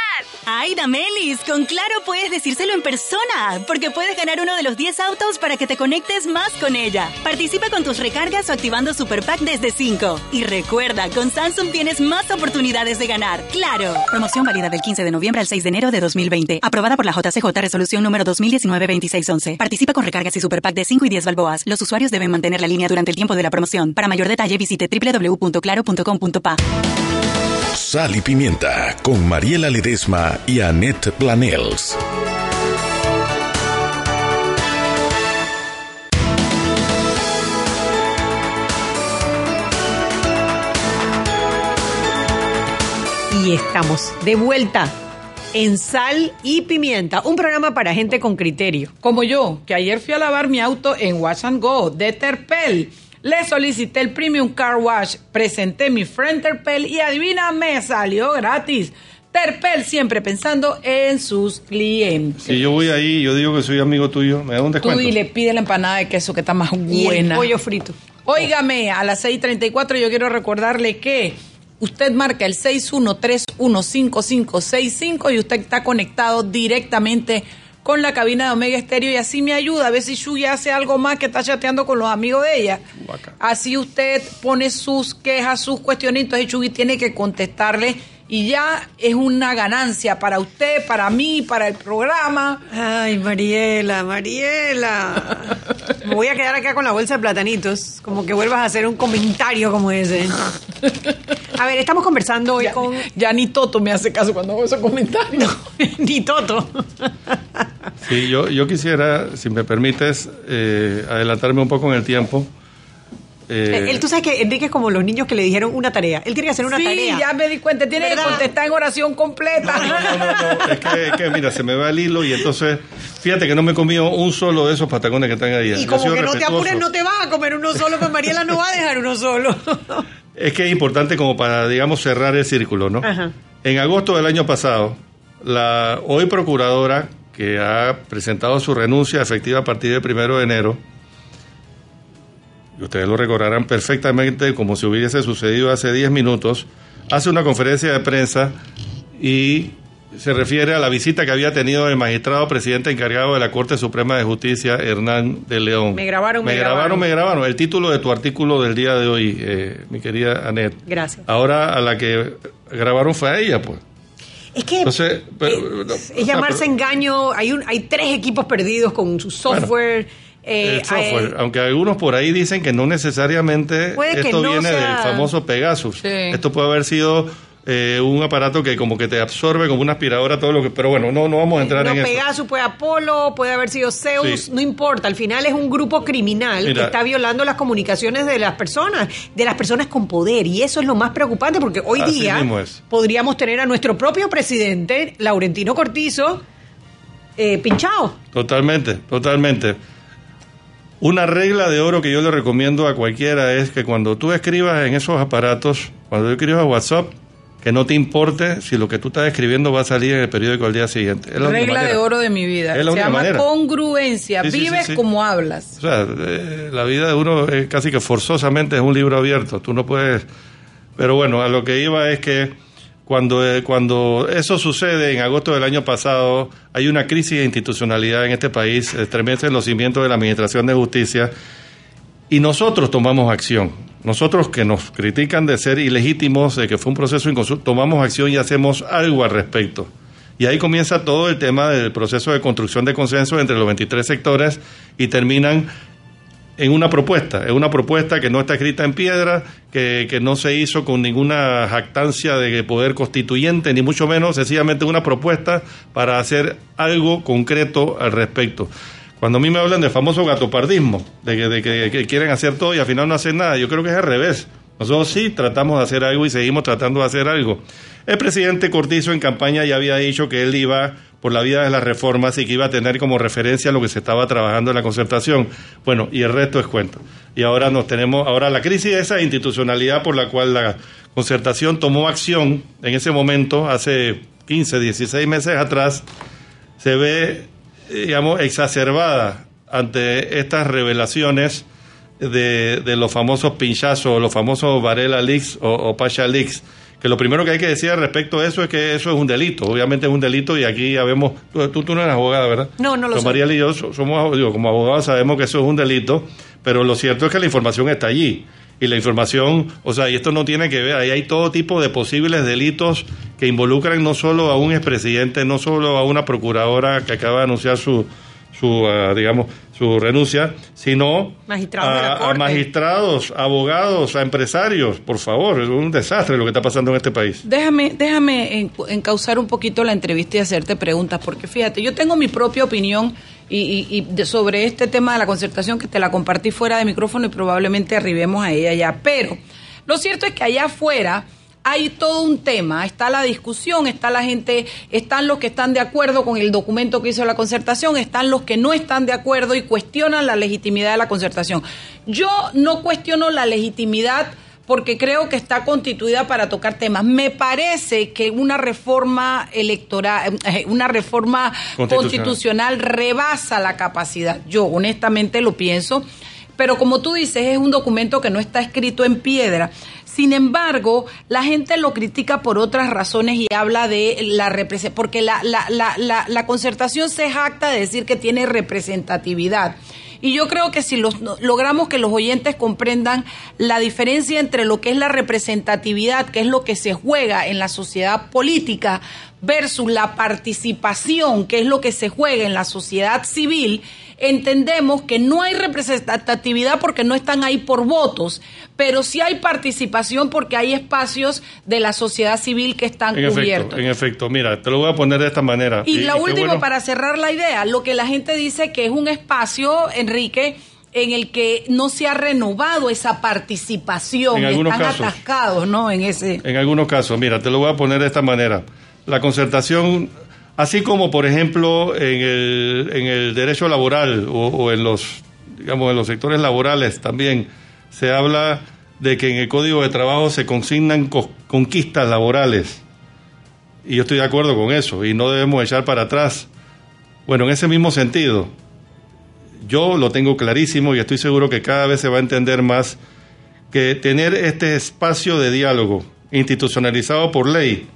Speaker 8: ¡Ay, Damelis! Con Claro puedes decírselo en persona, porque puedes ganar uno de los 10 autos para que te conectes más con ella. Participa con tus recargas o activando Super Pack desde 5. Y recuerda, con Samsung tienes más oportunidades de ganar. ¡Claro! Promoción válida del 15 de noviembre al 6 de enero de 2020. Aprobada por la JCJ Resolución número 2019-2611. Participa con recargas y Super Pack de 5 y 10 balboas. Los usuarios deben mantener la línea durante el tiempo de la promoción. Para mayor detalle visite www.claro.com.pa.
Speaker 9: Sal y Pimienta con Mariela Ledesma y Annette Planels.
Speaker 1: Y estamos de vuelta en Sal y Pimienta, un programa para gente con criterio.
Speaker 2: Como yo, que ayer fui a lavar mi auto en Wash and Go de Terpel. Le solicité el Premium Car Wash, presenté mi friend Terpel y adivina, me salió gratis. Terpel siempre pensando en sus clientes.
Speaker 10: Si yo voy ahí, yo digo que soy amigo tuyo, me da un
Speaker 2: Tú
Speaker 10: descuento.
Speaker 2: y le pide la empanada de queso que está más
Speaker 1: Y el
Speaker 2: buena.
Speaker 1: pollo frito.
Speaker 2: Óigame, a las 6:34 yo quiero recordarle que usted marca el 61315565 y usted está conectado directamente con la cabina de Omega Estéreo y así me ayuda a ver si Shugi hace algo más que está chateando con los amigos de ella. Así usted pone sus quejas, sus cuestionitos y Shugi tiene que contestarle y ya es una ganancia para usted, para mí, para el programa.
Speaker 1: Ay, Mariela, Mariela. Me voy a quedar acá con la bolsa de platanitos, como que vuelvas a hacer un comentario como ese. A ver, estamos conversando hoy con...
Speaker 2: Ya ni Toto me hace caso cuando hago esos comentarios.
Speaker 1: ni Toto.
Speaker 10: Sí, yo, yo quisiera, si me permites, eh, adelantarme un poco en el tiempo. Eh,
Speaker 1: Él, tú sabes que Enrique es como los niños que le dijeron una tarea. Él tiene que hacer una
Speaker 2: sí,
Speaker 1: tarea.
Speaker 2: ya me di cuenta, tiene
Speaker 1: ¿Verdad?
Speaker 2: que contestar en oración completa.
Speaker 10: es que, es que, mira, se me va el hilo y entonces, fíjate que no me he comido un solo de esos patacones que están ahí.
Speaker 1: Y como que no te apures, no te vas a comer uno solo, pues Mariela no va a dejar uno solo.
Speaker 10: Es que es importante como para, digamos, cerrar el círculo, ¿no?
Speaker 1: Ajá.
Speaker 10: En agosto del año pasado, la hoy procuradora, que ha presentado su renuncia efectiva a partir del primero de enero, ustedes lo recordarán perfectamente como si hubiese sucedido hace 10 minutos, hace una conferencia de prensa y se refiere a la visita que había tenido el magistrado presidente encargado de la Corte Suprema de Justicia, Hernán de León.
Speaker 1: Me grabaron, me
Speaker 10: me grabaron,
Speaker 1: grabaron.
Speaker 10: me grabaron. El título de tu artículo del día de hoy, eh, mi querida Anet.
Speaker 1: Gracias.
Speaker 10: Ahora a la que grabaron fue a ella, pues.
Speaker 1: Es que
Speaker 10: Entonces, pero, no, o
Speaker 1: es
Speaker 10: sea,
Speaker 1: llamarse
Speaker 10: pero-
Speaker 1: engaño. Hay un, hay tres equipos perdidos con su software. Eh,
Speaker 10: el software,
Speaker 1: eh,
Speaker 10: aunque algunos por ahí dicen que no necesariamente esto
Speaker 1: no
Speaker 10: viene
Speaker 1: sea-
Speaker 10: del famoso Pegasus.
Speaker 1: Sí.
Speaker 10: Esto puede haber sido eh, un aparato que como que te absorbe como una aspiradora todo lo que... Pero bueno, no, no vamos a entrar
Speaker 1: no
Speaker 10: en eso.
Speaker 1: Pegasus, puede Apolo, puede haber sido Zeus,
Speaker 10: Sí.
Speaker 1: no importa. Al final es un grupo criminal que está violando las comunicaciones de las personas, de las personas con poder. Y eso es lo más preocupante porque hoy día podríamos tener a nuestro propio presidente, Laurentino Cortizo, eh, pinchado.
Speaker 10: Totalmente, totalmente. Una regla de oro que yo le recomiendo a cualquiera es que cuando tú escribas en esos aparatos, cuando tú escribas WhatsApp, que no te importe si lo que tú estás escribiendo va a salir en el periódico al día siguiente. Es la
Speaker 2: Regla de oro de mi vida.
Speaker 10: Es la
Speaker 2: Se llama
Speaker 10: manera.
Speaker 2: congruencia.
Speaker 10: Sí, sí, sí,
Speaker 2: Vives
Speaker 10: sí.
Speaker 2: como hablas.
Speaker 10: O sea, eh, la vida de uno es casi que forzosamente es un libro abierto. Tú no puedes. Pero bueno, a lo que iba es que cuando, eh, cuando eso sucede en agosto del año pasado, hay una crisis de institucionalidad en este país, estremecen los cimientos de la Administración de Justicia y nosotros tomamos acción. Nosotros que nos critican de ser ilegítimos, de que fue un proceso inconsulto, tomamos acción y hacemos algo al respecto. Y ahí comienza todo el tema del proceso de construcción de consenso entre los 23 sectores y terminan en una propuesta, en una propuesta que no está escrita en piedra, que, que no se hizo con ninguna jactancia de poder constituyente, ni mucho menos, sencillamente una propuesta para hacer algo concreto al respecto. Cuando a mí me hablan de famoso gatopardismo, de que, de que- que quieren hacer todo y al final no hacen nada, yo creo que es al revés. Nosotros sí tratamos de hacer algo y seguimos tratando de hacer algo. El presidente Cortizo en campaña ya había dicho que él iba por la vía de las reformas y que iba a tener como referencia lo que se estaba trabajando en la concertación. Bueno, y el resto es cuento. Y ahora nos tenemos, ahora la crisis de esa institucionalidad por la cual la concertación tomó acción en ese momento, hace 15, 16 meses atrás, se ve, digamos, exacerbada ante estas revelaciones de, de los famosos pinchazos, los famosos Varela Leaks o, o Pasha Leaks. Que lo primero que hay que decir al respecto de eso es que eso es un delito. Obviamente es un delito y aquí ya vemos. Tú, tú, tú no eres abogada, ¿verdad?
Speaker 1: No, no lo
Speaker 10: Pero
Speaker 1: soy.
Speaker 10: Mariela y yo so- somos, digo, como abogados sabemos que eso es un delito, pero lo cierto es que la información está allí. Y la información, o sea, y esto no tiene que ver, ahí hay todo tipo de posibles delitos que involucran no solo a un expresidente, no solo a una procuradora que acaba de anunciar su, su ah, digamos, su renuncia, sino
Speaker 1: Magistrados
Speaker 10: a, a magistrados, abogados, a empresarios. Por favor, es un desastre lo que está pasando en este país.
Speaker 2: Déjame, déjame en- encauzar un poquito la entrevista y hacerte preguntas, porque fíjate, yo tengo mi propia opinión y, y- y de- sobre este tema de la concertación que te la compartí fuera de micrófono y probablemente arribemos a ella ya. Pero lo cierto es que allá afuera hay todo un tema, está la discusión, está la gente, están los que están de acuerdo con el documento que hizo la concertación, están los que no están de acuerdo y cuestionan la legitimidad de la concertación. Yo no cuestiono la legitimidad porque creo que está constituida para tocar temas. Me parece que una reforma electoral, eh, una reforma
Speaker 15: Constitucional.
Speaker 2: constitucional rebasa la capacidad. Yo honestamente lo pienso, pero como tú dices, es un documento que no está escrito en piedra. Sin embargo, la gente lo critica por otras razones y habla de la representación, porque la, la, la, la, concertación se jacta de decir que tiene representatividad. Y yo creo que si los, logramos que los oyentes comprendan la diferencia entre lo que es la representatividad, que es lo que se juega en la sociedad política, versus la participación, que es lo que se juega en la sociedad civil, entendemos que no hay representatividad porque no están ahí por votos, pero sí hay participación porque hay espacios de la sociedad civil que están
Speaker 10: En
Speaker 2: cubiertos.
Speaker 10: efecto, en efecto. Mira, te lo voy a poner de esta manera.
Speaker 2: Y, la
Speaker 10: qué
Speaker 2: última,
Speaker 10: bueno-
Speaker 2: para cerrar la idea, lo que la gente dice que es un espacio, Enrique, en el que no se ha renovado esa participación.
Speaker 10: En algunos
Speaker 2: Están
Speaker 10: casos.
Speaker 2: atascados, ¿no? En ese.
Speaker 10: En algunos casos, mira, te lo voy a poner de esta manera. La concertación, así como por ejemplo en el, en el derecho laboral o, en los, digamos, en los sectores laborales también se habla de que en el Código de Trabajo se consignan co- conquistas laborales. Y yo estoy de acuerdo con eso y no debemos echar para atrás. Bueno, en ese mismo sentido, yo lo tengo clarísimo y estoy seguro que cada vez se va a entender más que tener este espacio de diálogo institucionalizado por ley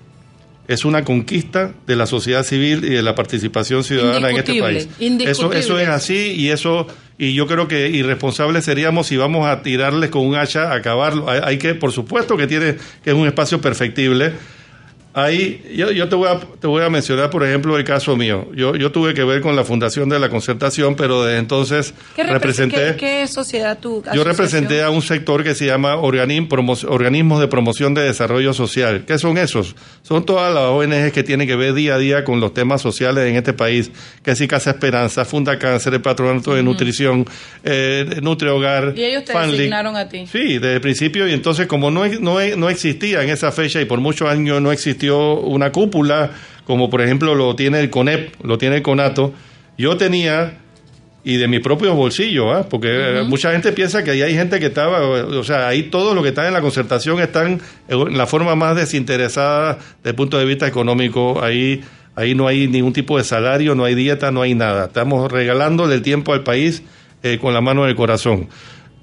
Speaker 10: es una conquista de la sociedad civil y de la participación ciudadana en este país.
Speaker 2: indiscutible.
Speaker 10: Eso, eso es así y eso y yo creo que irresponsables seríamos si vamos a tirarles con un hacha a acabarlo. Hay, hay que, por supuesto que tiene que es un espacio perfectible. Ahí, yo, yo te, voy a, te voy a mencionar, por ejemplo, el caso mío. Yo, yo tuve que ver con la fundación de la concertación, pero desde entonces
Speaker 2: ¿Qué, repre-
Speaker 10: representé...
Speaker 2: ¿qué, qué sociedad tú?
Speaker 10: Yo representé a un sector que se llama Organim- Promo- Organismos de Promoción de Desarrollo Social. ¿Qué son esos? Son todas las ONG que tienen que ver día a día con los temas sociales en este país, que si Casa Esperanza, Funda Cáncer, el Patronato de Nutrición, eh, Nutri Hogar,
Speaker 2: Y ellos te designaron a ti.
Speaker 10: Sí, desde el principio, y entonces como no, no, no existía en esa fecha y por muchos años no existió una cúpula, como por ejemplo lo tiene el CONEP, lo tiene el CONATO, yo tenía, y de mi propio bolsillo, ¿ah? porque eh, mucha gente piensa que ahí hay gente que estaba, o sea, ahí todo lo que está en la concertación están en la forma más desinteresada desde el punto de vista económico, ahí... Ahí no hay ningún tipo de salario, no hay dieta, no hay nada. Estamos regalándole el tiempo al país eh, con la mano en el corazón.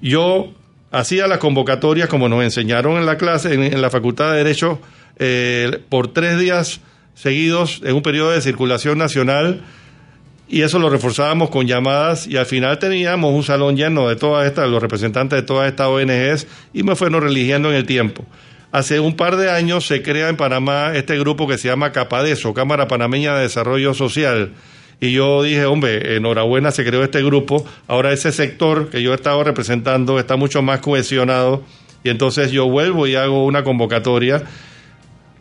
Speaker 10: Yo hacía las convocatorias como nos enseñaron en la clase, en, en la Facultad de Derecho, eh, por tres días seguidos en un periodo de circulación nacional y eso lo reforzábamos con llamadas y al final teníamos un salón lleno de todas estas, los representantes de todas estas ONGs y me fueron religiendo en el tiempo. Hace un par de años se crea en Panamá este grupo que se llama CAPADESO, Cámara Panameña de Desarrollo Social. Y yo dije, hombre, enhorabuena, se creó este grupo. Ahora ese sector que yo he estado representando está mucho más cohesionado. Y entonces yo vuelvo y hago una convocatoria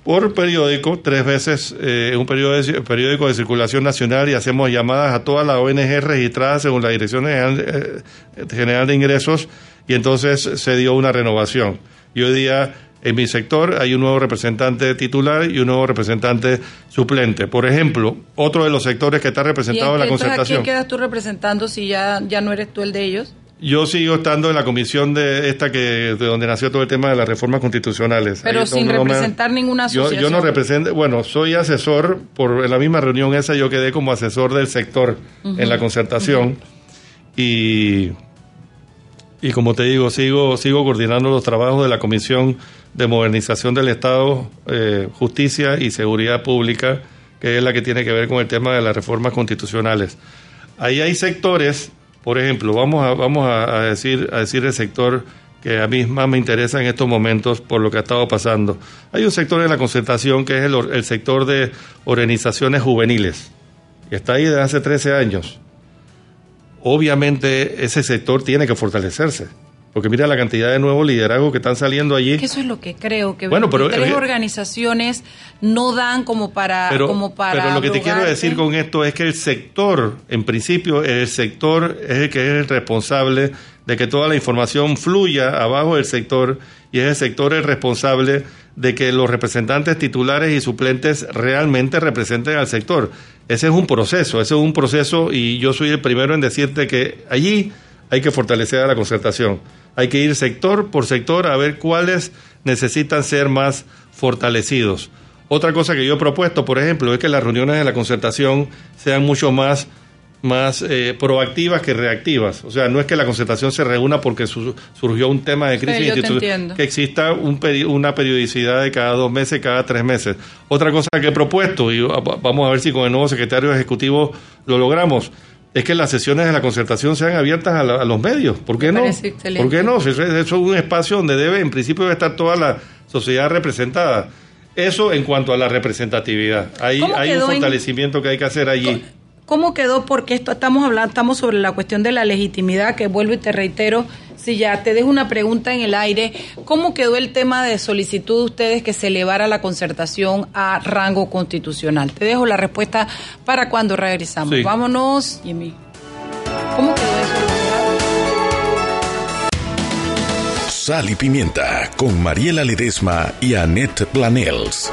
Speaker 10: por periódico, tres veces eh, un periódico, periódico de circulación nacional y hacemos llamadas a todas las ONG registradas según la Dirección General, eh, General de Ingresos y entonces se dio una renovación. Y hoy día en mi sector hay un nuevo representante titular y un nuevo representante suplente. Por ejemplo, otro de los sectores que está representado en la
Speaker 2: entonces, ¿A
Speaker 10: concertación.
Speaker 2: quién quedas tú representando si ya, ya no eres tú el de ellos?
Speaker 10: Yo sigo estando en la comisión de esta que de donde nació todo el tema de las reformas constitucionales.
Speaker 2: Pero
Speaker 10: Ahí
Speaker 2: sin
Speaker 10: no me-
Speaker 2: representar ninguna
Speaker 10: yo,
Speaker 2: asociación.
Speaker 10: yo no represento, bueno, soy asesor, por en la misma reunión esa yo quedé como asesor del sector
Speaker 2: Ujú.
Speaker 10: en la concertación y, y como te digo, sigo, sigo coordinando los trabajos de la Comisión de Modernización del Estado, eh, Justicia y Seguridad Pública, que es la que tiene que ver con el tema de las reformas constitucionales. Ahí hay sectores, por ejemplo, vamos a, vamos a, decir, a decir el sector que a mí más me interesa en estos momentos por lo que ha estado pasando. Hay un sector en la concertación que es el, el sector de organizaciones juveniles, que está ahí desde hace 13 años. Obviamente ese sector tiene que fortalecerse, porque mira la cantidad de nuevos liderazgos que están saliendo allí.
Speaker 2: Que eso es lo que creo, que
Speaker 10: Bueno, pero,
Speaker 2: tres
Speaker 10: eh,
Speaker 2: organizaciones no dan como para...
Speaker 10: Pero,
Speaker 2: como para
Speaker 10: pero lo que te quiero decir con esto es que el sector, en principio, el sector es el que es el responsable de que toda la información fluya abajo del sector y es el sector el responsable de que los representantes titulares y suplentes realmente representen al sector. Ese es un proceso, ese es un proceso y yo soy el primero en decirte que allí hay que fortalecer a la concertación. Hay que ir sector por sector a ver cuáles necesitan ser más fortalecidos. Otra cosa que yo he propuesto, por ejemplo, es que las reuniones de la concertación sean mucho más, más eh, proactivas que reactivas. O sea, no es que la concertación se reúna porque su- surgió un tema de crisis
Speaker 2: Sí, yo te
Speaker 10: institu-
Speaker 2: entiendo.
Speaker 10: que exista un una periodicidad de cada dos meses, cada tres meses. Otra cosa que he propuesto, y va- vamos a ver si con el nuevo secretario ejecutivo lo logramos, es que las sesiones de la concertación sean abiertas a, la- a los medios. ¿Por qué
Speaker 2: Me
Speaker 10: no? ¿Por qué no? Eso, es un espacio donde debe, en principio, debe estar toda la sociedad representada. Eso en cuanto a la representatividad. Hay,
Speaker 2: ¿Cómo
Speaker 10: hay un
Speaker 2: en-
Speaker 10: fortalecimiento que hay que hacer allí.
Speaker 2: ¿Cómo quedó? Porque esto estamos hablando, estamos sobre la cuestión de la legitimidad, que vuelvo y te reitero, si ya te dejo una pregunta en el aire, ¿cómo quedó el tema de solicitud de ustedes que se elevara la concertación a rango constitucional? Te dejo la respuesta para cuando regresamos.
Speaker 10: Sí.
Speaker 2: Vámonos, Jimmy. ¿Cómo quedó eso?
Speaker 9: Sal y Pimienta con Mariela Ledesma y Annette Planels.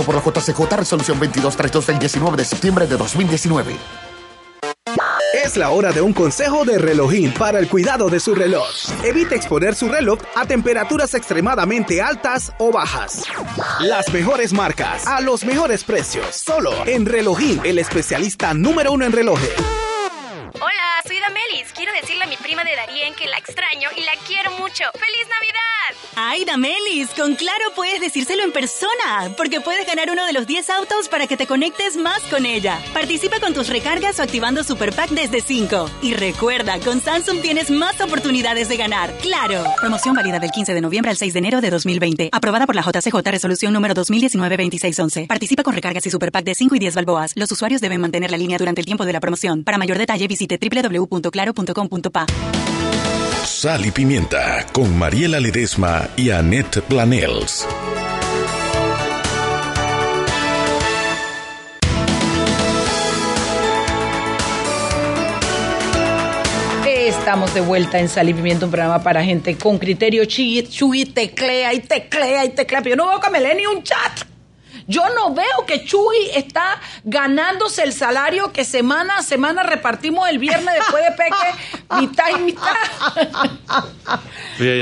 Speaker 16: Aprobado por la JCJ Resolución 2232 del 19 de septiembre de 2019.
Speaker 17: Es la hora de un consejo de relojín para el cuidado de su reloj. Evite exponer su reloj a temperaturas extremadamente altas o bajas. Las mejores marcas a los mejores precios. Solo en Relojín, el especialista número uno en relojes.
Speaker 18: Hola, soy Damelis. Quiero decirle a mi prima de Darien que la extraño y la quiero mucho. ¡Feliz Navidad!
Speaker 8: Ay, Damelis, con Claro puedes decírselo en persona, porque puedes ganar uno de los 10 autos para que te conectes más con ella. Participa con tus recargas o activando Super Pack desde 5. Y recuerda, con Samsung tienes más oportunidades de ganar. ¡Claro! Promoción válida del 15 de noviembre al 6 de enero de 2020. Aprobada por la JCJ Resolución número 2019-2611. Participa con recargas y Super Pack de 5 y 10 balboas. Los usuarios deben mantener la línea durante el tiempo de la promoción. Para mayor detalle visite www.claro.com.pa.
Speaker 9: Sal y Pimienta con Mariela Ledesma y Annette Planels.
Speaker 2: Estamos de vuelta en Sal y Pimienta, un programa para gente con criterio. Chuy, Chuy teclea y teclea y teclea. Pero yo no veo que me lee ni un chat. Yo no veo que Chuy está ganándose el salario que semana a semana repartimos el viernes después de Peque, mitad y mitad.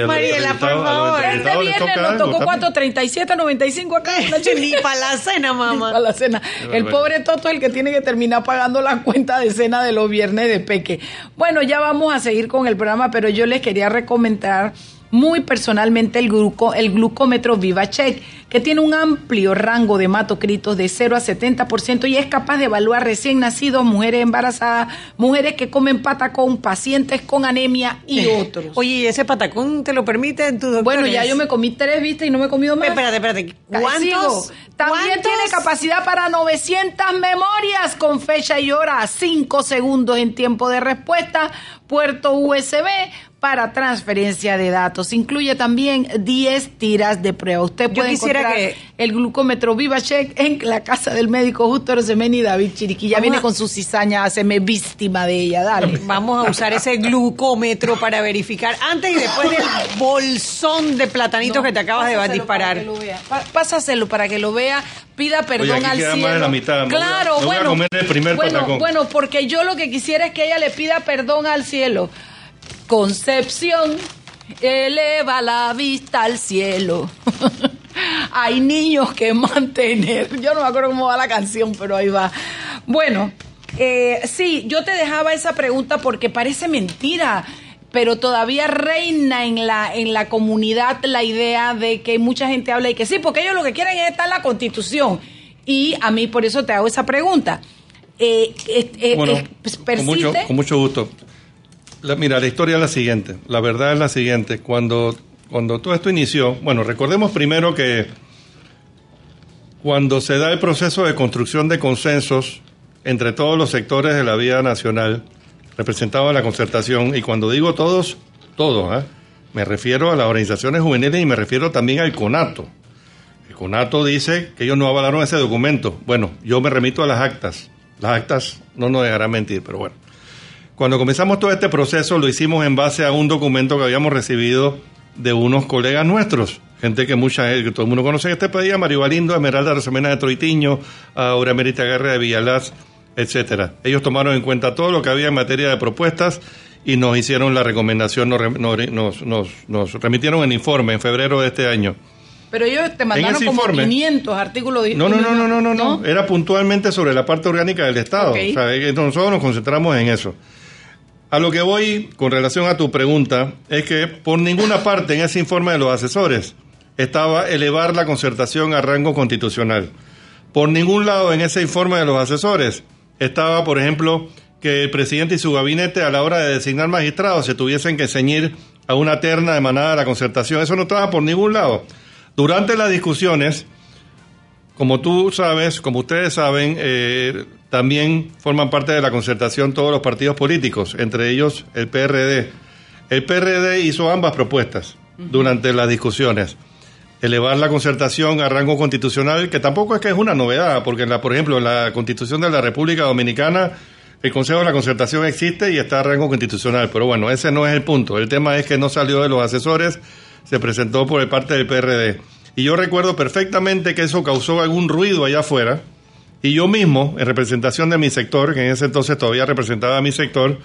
Speaker 1: Mariela, por favor.
Speaker 2: Este viernes nos tocó cuánto, 37, 95 acá.
Speaker 1: Ni para la cena, mamá.
Speaker 2: Ni para la cena. El pobre Toto es el que tiene que terminar pagando la cuenta de cena de los viernes de Peque. Bueno, ya vamos a seguir con el programa, pero yo les quería recomendar muy personalmente el, gluco, el glucómetro VivaCheck, que tiene un amplio rango de hematocritos de 0 a 70% y es capaz de evaluar recién nacidos, mujeres embarazadas, mujeres que comen patacón, pacientes con anemia y otros.
Speaker 1: Oye, ¿y ese patacón te lo permite en tu doctor?
Speaker 2: Bueno, ya yo me comí tres, ¿viste? Y no me he comido más.
Speaker 1: Espérate, espérate.
Speaker 2: ¿Cuántos? También
Speaker 1: ¿Cuántos?
Speaker 2: tiene capacidad para 900 memorias con fecha y hora, 5 segundos en tiempo de respuesta, puerto USB para transferencia de datos. Incluye también 10 tiras de prueba. Usted
Speaker 1: Yo
Speaker 2: puede
Speaker 1: quisiera
Speaker 2: encontrar
Speaker 1: que-
Speaker 2: el glucómetro VivaCheck en la casa del médico Justo Rosemeni y David Chiriquí. Ya
Speaker 1: Vamos
Speaker 2: viene
Speaker 1: a-
Speaker 2: con su cizaña, haceme víctima de ella. Dale.
Speaker 1: Vamos a usar ese glucómetro para verificar antes y después del bolsón de platanitos
Speaker 2: No,
Speaker 1: que te acabas de
Speaker 2: para
Speaker 1: disparar.
Speaker 2: que lo vea. Pa- Pásaselo para que lo vea. Pida perdón
Speaker 10: aquí
Speaker 2: al
Speaker 10: queda
Speaker 2: cielo.
Speaker 10: más de la mitad. Me voy a-
Speaker 2: Claro,
Speaker 10: me voy a
Speaker 2: bueno.
Speaker 10: comer el primer
Speaker 2: bueno,
Speaker 10: patacón.
Speaker 2: bueno, porque yo lo que quisiera es que ella le pida perdón al cielo. Concepción, eleva la vista al cielo. Hay niños que mantener. Yo no me acuerdo cómo va la canción, pero ahí va. Bueno, eh, sí, yo te dejaba esa pregunta porque parece mentira, pero todavía reina en la, en la comunidad la idea de que mucha gente habla y que sí, porque ellos lo que quieren es estar en la constitución. Y a mí por eso te hago esa pregunta. Eh, eh, eh,
Speaker 10: Bueno, con mucho,
Speaker 2: ¿Persiste?
Speaker 10: con mucho gusto. La- mira, la historia es la siguiente. La verdad es la siguiente. Cuando, cuando todo esto inició, bueno, recordemos primero que cuando se da el proceso de construcción de consensos entre todos los sectores de la vida nacional, representados en la concertación, y cuando digo todos, todos, ¿ah? me refiero a las organizaciones juveniles y me refiero también al CONATO. El CONATO dice que ellos no avalaron ese documento. Bueno, yo me remito a las actas. Las actas no nos dejarán mentir, pero bueno. Cuando comenzamos todo este proceso lo hicimos en base a un documento que habíamos recibido de unos colegas nuestros, gente que mucha que todo el mundo conoce en este país, a Mario Valindo, a Esmeralda Rosemena de Troitiño, a Aura Merita Guerra de Villalaz, etcétera. Ellos tomaron en cuenta todo lo que había en materia de propuestas y nos hicieron la recomendación, nos, nos, nos- remitieron el informe en febrero de este año.
Speaker 2: Pero ellos te mandaron como
Speaker 10: informe-
Speaker 2: 500 artículos. de-
Speaker 10: No, no, no, no, no, no, no. Era puntualmente sobre la parte orgánica del Estado.
Speaker 2: Ok.
Speaker 10: O sea, es que nosotros nos concentramos en eso. A lo que voy con relación a tu pregunta es que por ninguna parte en ese informe de los asesores estaba elevar la concertación a rango constitucional. Por ningún lado en ese informe de los asesores estaba, por ejemplo, que el presidente y su gabinete a la hora de designar magistrados se tuviesen que ceñir a una terna emanada de la concertación. Eso no estaba por ningún lado. Durante las discusiones, como tú sabes, como ustedes saben, eh, también forman parte de la concertación todos los partidos políticos, entre ellos el PRD. El PRD hizo ambas propuestas durante las discusiones. Elevar la concertación a rango constitucional, que tampoco es que es una novedad, porque en la, por ejemplo, en la Constitución de la República Dominicana, el Consejo de la Concertación existe y está a rango constitucional. Pero bueno, ese no es el punto. El tema es que no salió de los asesores, se presentó por parte del PRD. Y yo recuerdo perfectamente que eso causó algún ruido allá afuera. Y yo mismo, en representación de mi sector, que en ese entonces todavía representaba a mi sector,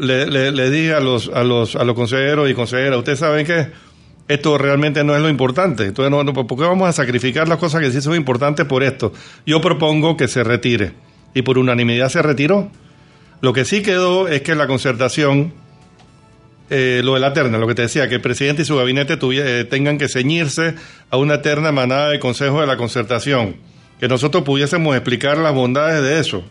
Speaker 10: le, dije a los, a los, a los consejeros y consejeras, ustedes saben que esto realmente no es lo importante. Entonces, no, no, ¿por qué vamos a sacrificar las cosas que sí son importantes por esto? Yo propongo que se retire. Y por unanimidad se retiró. Lo que sí quedó es que la concertación, eh, lo de la terna, lo que te decía, que el presidente y su gabinete tuvie- eh, tengan que ceñirse a una terna emanada del Consejo de la Concertación. Que nosotros pudiésemos explicar las bondades de eso.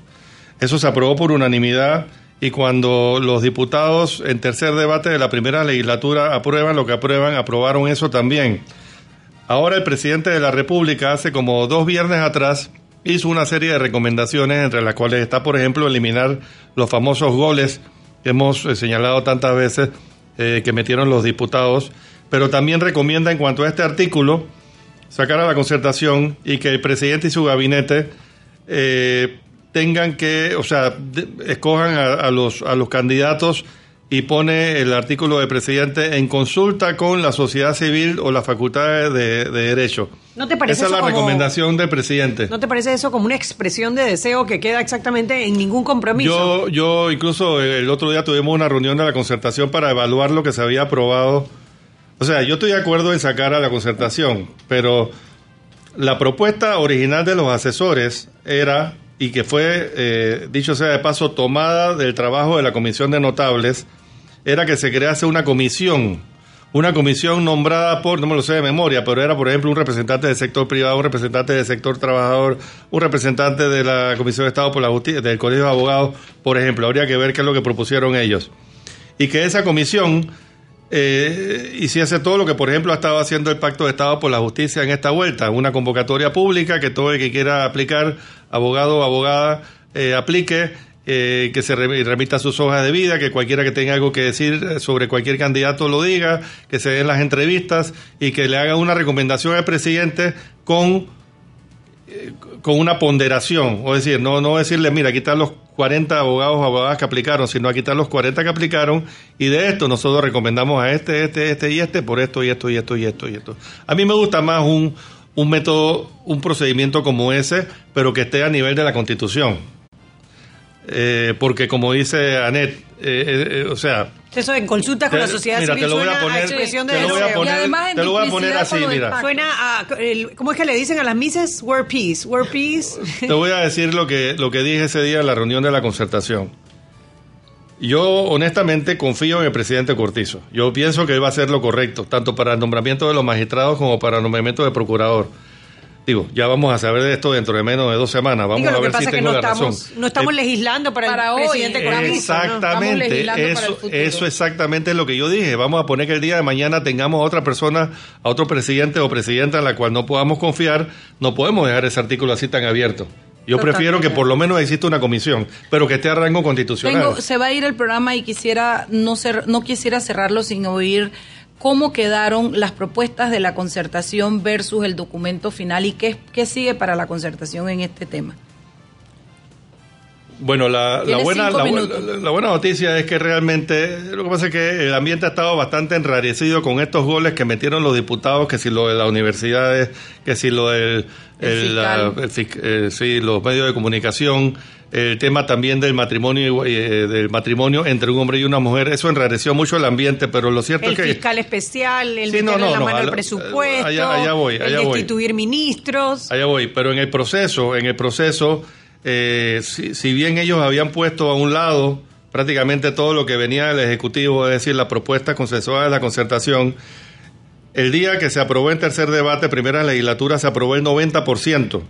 Speaker 10: Eso se aprobó por unanimidad y cuando los diputados en tercer debate de la primera legislatura aprueban lo que aprueban, aprobaron eso también. Ahora el presidente de la República hace como dos viernes atrás hizo una serie de recomendaciones entre las cuales está, por ejemplo, eliminar los famosos goles que hemos eh, señalado tantas veces eh, que metieron los diputados, pero también recomienda en cuanto a este artículo sacar a la concertación y que el presidente y su gabinete eh, tengan que, o sea, de- escojan a, a los, a los candidatos y pone el artículo de presidente en consulta con la sociedad civil o las facultades de, de derecho.
Speaker 1: ¿No te parece
Speaker 10: Esa es la
Speaker 1: como-
Speaker 10: recomendación del presidente.
Speaker 1: ¿No te parece eso como una expresión de deseo que queda exactamente en ningún compromiso?
Speaker 10: Yo, yo incluso el otro día tuvimos una reunión de la concertación para evaluar lo que se había aprobado. O sea, yo estoy de acuerdo en sacar a la concertación, pero la propuesta original de los asesores era, y que fue, eh, dicho sea de paso, tomada del trabajo de la Comisión de Notables, era que se crease una comisión, una comisión nombrada por, no me lo sé de memoria, pero era, por ejemplo, un representante del sector privado, un representante del sector trabajador, un representante de la Comisión de Estado por la Justicia, del Colegio de Abogados, por ejemplo. Habría que ver qué es lo que propusieron ellos. Y que esa comisión eh, hiciese todo lo que, por ejemplo, ha estado haciendo el Pacto de Estado por la Justicia en esta vuelta, una convocatoria pública que todo el que quiera aplicar, abogado o abogada, eh, aplique, eh, que se re- remita sus hojas de vida, que cualquiera que tenga algo que decir eh, sobre cualquier candidato lo diga, que se den las entrevistas y que le haga una recomendación al presidente con con una ponderación, o decir, no, no decirle, mira, aquí están los 40 abogados o abogadas que aplicaron, sino aquí están los 40 que aplicaron, y de esto nosotros recomendamos a este, este, este y este por esto y esto y esto y esto y esto. A mí me gusta más un, un método, un procedimiento como ese, pero que esté a nivel de la Constitución. Eh, porque como dice Anet, eh, eh, eh, o sea,
Speaker 1: Eso en consulta con la sociedad
Speaker 10: mira,
Speaker 1: civil
Speaker 10: te lo voy a
Speaker 1: suena
Speaker 10: poner-
Speaker 1: expresión de
Speaker 10: te lo voy a
Speaker 1: deseo.
Speaker 10: poner- Y además en te lo voy a poner así, mira.
Speaker 1: Suena a, el- ¿cómo es que le dicen a las mises? World peace, world peace.
Speaker 10: Te voy a decir lo que, lo que dije ese día en la reunión de la concertación. Yo honestamente confío en el presidente Cortizo. Yo pienso que él va a hacer lo correcto, tanto para el nombramiento de los magistrados como para el nombramiento de procurador. Digo, ya vamos a saber de esto dentro de menos de dos semanas. Vamos
Speaker 1: Digo,
Speaker 10: a ver si tengo
Speaker 1: no
Speaker 10: la
Speaker 1: estamos,
Speaker 10: razón.
Speaker 1: no estamos
Speaker 10: Eh,
Speaker 1: legislando para,
Speaker 2: Para
Speaker 1: el
Speaker 2: hoy.
Speaker 10: Exactamente,
Speaker 2: legislando para el
Speaker 10: eso,
Speaker 2: futuro.
Speaker 10: eso exactamente es lo que yo dije. Vamos a poner que el día de mañana tengamos a otra persona, a otro presidente o presidenta en la cual no podamos confiar, no podemos dejar ese artículo así tan abierto. Yo
Speaker 2: Totalmente.
Speaker 10: prefiero que por lo menos exista una comisión, pero que esté a rango constitucional.
Speaker 2: Tengo, se va a ir el programa y quisiera no no quisiera cerrarlo sin oír cómo quedaron las propuestas de la concertación versus el documento final y qué, sigue para la concertación en este tema.
Speaker 10: Bueno, la, la buena, la, la- buena noticia es que realmente lo que pasa es que el ambiente ha estado bastante enrarecido con estos goles que metieron los diputados, que si lo de las universidades, que si lo del
Speaker 2: El
Speaker 10: el, la- el eh, sí, los medios de comunicación, el tema también del matrimonio eh, del matrimonio entre un hombre y una mujer, eso enrareció mucho el ambiente, pero lo cierto
Speaker 1: El
Speaker 10: es que
Speaker 1: fiscal especial, el
Speaker 10: Sí, no,
Speaker 1: la
Speaker 10: no,
Speaker 1: mano al presupuesto,
Speaker 10: allá- allá voy, allá
Speaker 1: el
Speaker 10: voy.
Speaker 1: destituir ministros.
Speaker 10: Allá voy, pero en el proceso, en el proceso, eh, si, bien ellos habían puesto a un lado prácticamente todo lo que venía del Ejecutivo, es decir, la propuesta consensuada de la concertación, el día que se aprobó en tercer debate, primera legislatura, se aprobó el 90%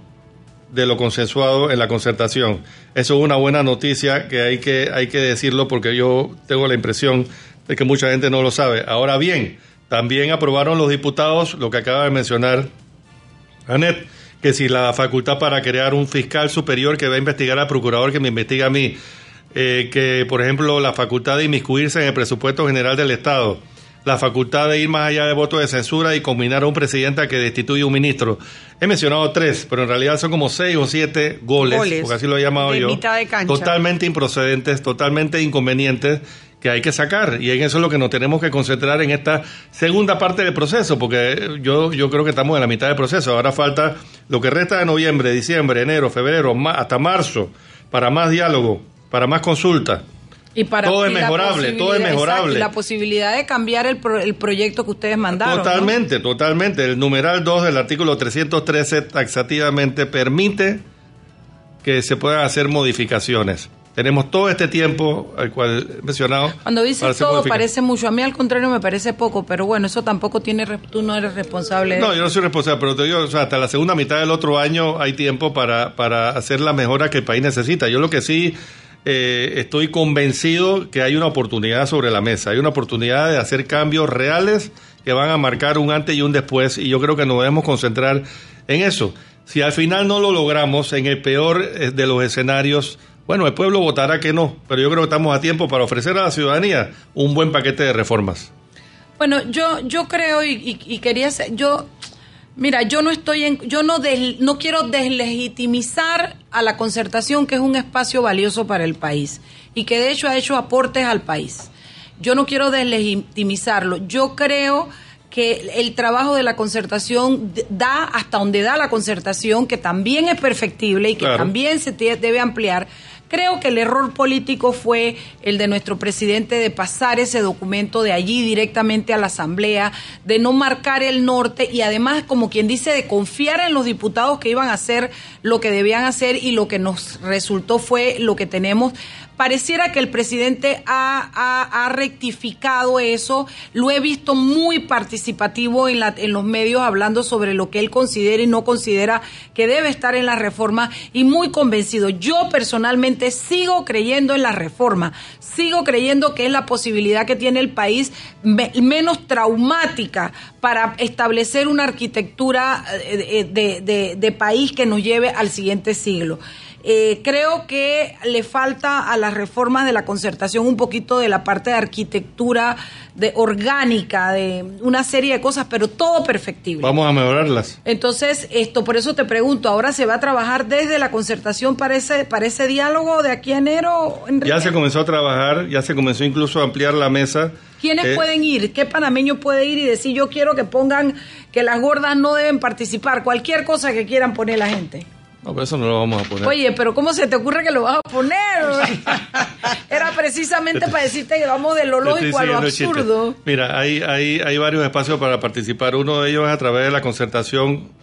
Speaker 10: de lo consensuado en la concertación. Eso es una buena noticia que hay que, hay que decirlo porque yo tengo la impresión de que mucha gente no lo sabe. Ahora bien, también aprobaron los diputados lo que acaba de mencionar Anet, que si la facultad para crear un fiscal superior que va a investigar al procurador que me investiga a mí, eh, que por ejemplo la facultad de inmiscuirse en el presupuesto general del Estado, la facultad de ir más allá de voto de censura y combinar a un presidente a que destituye un ministro. He mencionado tres, pero en realidad son como seis o siete goles,
Speaker 1: Goles.
Speaker 10: porque así lo he llamado
Speaker 1: De
Speaker 10: yo,
Speaker 1: mitad de cancha.
Speaker 10: totalmente improcedentes, totalmente inconvenientes que hay que sacar y en eso es lo que nos tenemos que concentrar en esta segunda parte del proceso porque yo, yo creo que estamos en la mitad del proceso ahora falta lo que resta de noviembre, diciembre, enero, febrero, ma- hasta marzo para más diálogo, para más consulta
Speaker 2: Y para
Speaker 10: Todo es mejorable, todo es
Speaker 2: exacto,
Speaker 10: mejorable.
Speaker 2: y la posibilidad de cambiar el, pro- el proyecto que ustedes mandaron. ¿no?
Speaker 10: Totalmente, totalmente. El numeral 2 del artículo 313 taxativamente permite que se puedan hacer modificaciones. Tenemos todo este tiempo al cual mencionado.
Speaker 2: Cuando dices todo parece mucho, a mí al contrario me parece poco, pero bueno, eso tampoco tiene, tú no eres responsable.
Speaker 10: No, yo no soy responsable, pero te digo, o sea, hasta la segunda mitad del otro año hay tiempo para, para hacer la mejora que el país necesita. Yo lo que sí eh, estoy convencido que hay una oportunidad sobre la mesa, hay una oportunidad de hacer cambios reales que van a marcar un antes y un después, y yo creo que nos debemos concentrar en eso. Si al final no lo logramos, en el peor eh, de los escenarios, bueno, el pueblo votará que no, pero yo creo que estamos a tiempo para ofrecer a la ciudadanía un buen paquete de reformas.
Speaker 2: Bueno, yo, yo creo y, y- y quería ser, yo, mira, yo no estoy en, yo no, des- no quiero deslegitimizar a la concertación, que es un espacio valioso para el país y que de hecho ha hecho aportes al país. Yo no quiero deslegitimizarlo. Yo creo que el trabajo de la concertación da hasta donde da la concertación, que también es perfectible y que
Speaker 19: Claro.
Speaker 2: también se debe ampliar. Creo que el error político fue el de nuestro presidente de pasar ese documento de allí directamente a la Asamblea, de no marcar el norte y además, como quien dice, de confiar en los diputados que iban a hacer lo que debían hacer y lo que nos resultó fue lo que tenemos. Pareciera que el presidente ha, ha- rectificado eso. Lo he visto muy participativo en, la- en los medios hablando sobre lo que él considera y no considera que debe estar en la reforma y muy convencido. Yo personalmente sigo creyendo en la reforma. Sigo creyendo que es la posibilidad que tiene el país me- menos traumática para establecer una arquitectura eh, de- de país que nos lleve al siguiente siglo. Eh, creo que le falta a las reformas de la concertación un poquito de la parte de arquitectura de orgánica, de una serie de cosas, pero todo perfectible.
Speaker 10: Vamos a mejorarlas.
Speaker 2: Entonces, esto, por eso te pregunto, ¿ahora se va a trabajar desde la concertación para ese, para ese diálogo de aquí a enero? Enrique?
Speaker 10: Ya se comenzó a trabajar, ya se comenzó incluso a ampliar la mesa.
Speaker 2: ¿Quiénes
Speaker 10: Eh,
Speaker 2: pueden ir? ¿Qué panameño puede ir y decir yo quiero que pongan que las gordas no deben participar? Cualquier cosa que quieran poner la gente.
Speaker 10: No, pero eso no lo vamos a poner.
Speaker 2: Oye, pero ¿cómo se te ocurre que lo vas a poner? Era precisamente para decirte que vamos de lo lógico a lo
Speaker 10: chiste.
Speaker 2: absurdo.
Speaker 10: Mira, hay, hay, hay varios espacios para participar. Uno de ellos es a través de la concertación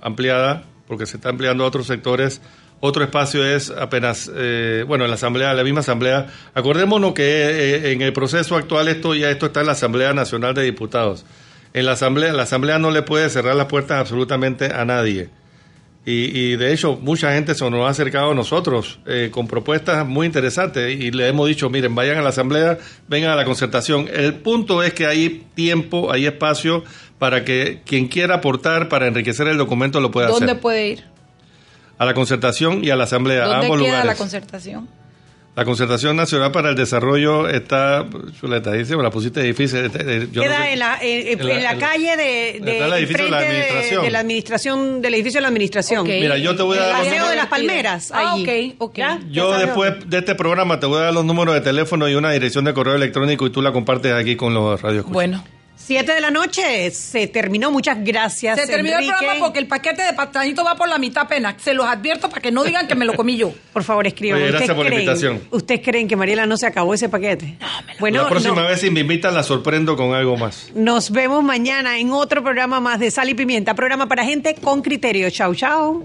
Speaker 10: ampliada, porque se está ampliando a otros sectores. Otro espacio es apenas, eh, bueno, en la asamblea, la misma asamblea. Acordémonos que eh, en el proceso actual esto ya esto está en la Asamblea Nacional de Diputados. En la asamblea, la asamblea no le puede cerrar las puertas absolutamente a nadie. Y, y de hecho, mucha gente se nos ha acercado a nosotros eh, con propuestas muy interesantes y le hemos dicho, miren, vayan a la asamblea, vengan a la concertación. El punto es que hay tiempo, hay espacio para que quien quiera aportar para enriquecer el documento lo pueda
Speaker 2: ¿Dónde
Speaker 10: hacer.
Speaker 2: puede ir?
Speaker 10: A la concertación y a la asamblea, a
Speaker 2: ¿Dónde
Speaker 10: ambos
Speaker 2: queda
Speaker 10: lugares.
Speaker 2: la concertación?
Speaker 10: La Concertación Nacional para el Desarrollo está, chuleta, dice, me la pusiste difícil. eh, yo no
Speaker 1: Queda
Speaker 10: sé-
Speaker 1: en la, en, en
Speaker 10: en la-
Speaker 1: la
Speaker 10: en-
Speaker 1: calle de, de,
Speaker 10: el edificio de la administración.
Speaker 1: de la administración, del edificio de la administración.
Speaker 10: Ok. Mira, yo te voy a
Speaker 1: El
Speaker 10: dar los
Speaker 1: Paseo de las Palmeras.
Speaker 2: Ah,
Speaker 1: allí.
Speaker 2: ok, ok.
Speaker 1: ¿Ya?
Speaker 10: Yo
Speaker 1: ¿Ya sabes
Speaker 10: después de este programa te voy a dar los números de teléfono y una dirección de correo electrónico y tú la compartes aquí con los radios.
Speaker 2: Bueno.
Speaker 1: Siete de la noche, se terminó. Muchas gracias.
Speaker 2: Se terminó el programa porque el paquete de pastanito va por la mitad apenas. Se los advierto para que no digan que me lo comí yo.
Speaker 1: Por favor, escriban.
Speaker 10: Oye, gracias
Speaker 1: ¿Ustedes
Speaker 10: por la
Speaker 1: creen-
Speaker 10: invitación.
Speaker 1: ¿Ustedes creen que Mariela no se acabó ese paquete? bueno,
Speaker 10: la próxima
Speaker 1: no.
Speaker 10: vez si me invitan la sorprendo con algo más.
Speaker 1: Nos vemos mañana en otro programa más de Sal y Pimienta. Programa para gente con criterio. Chau, chau.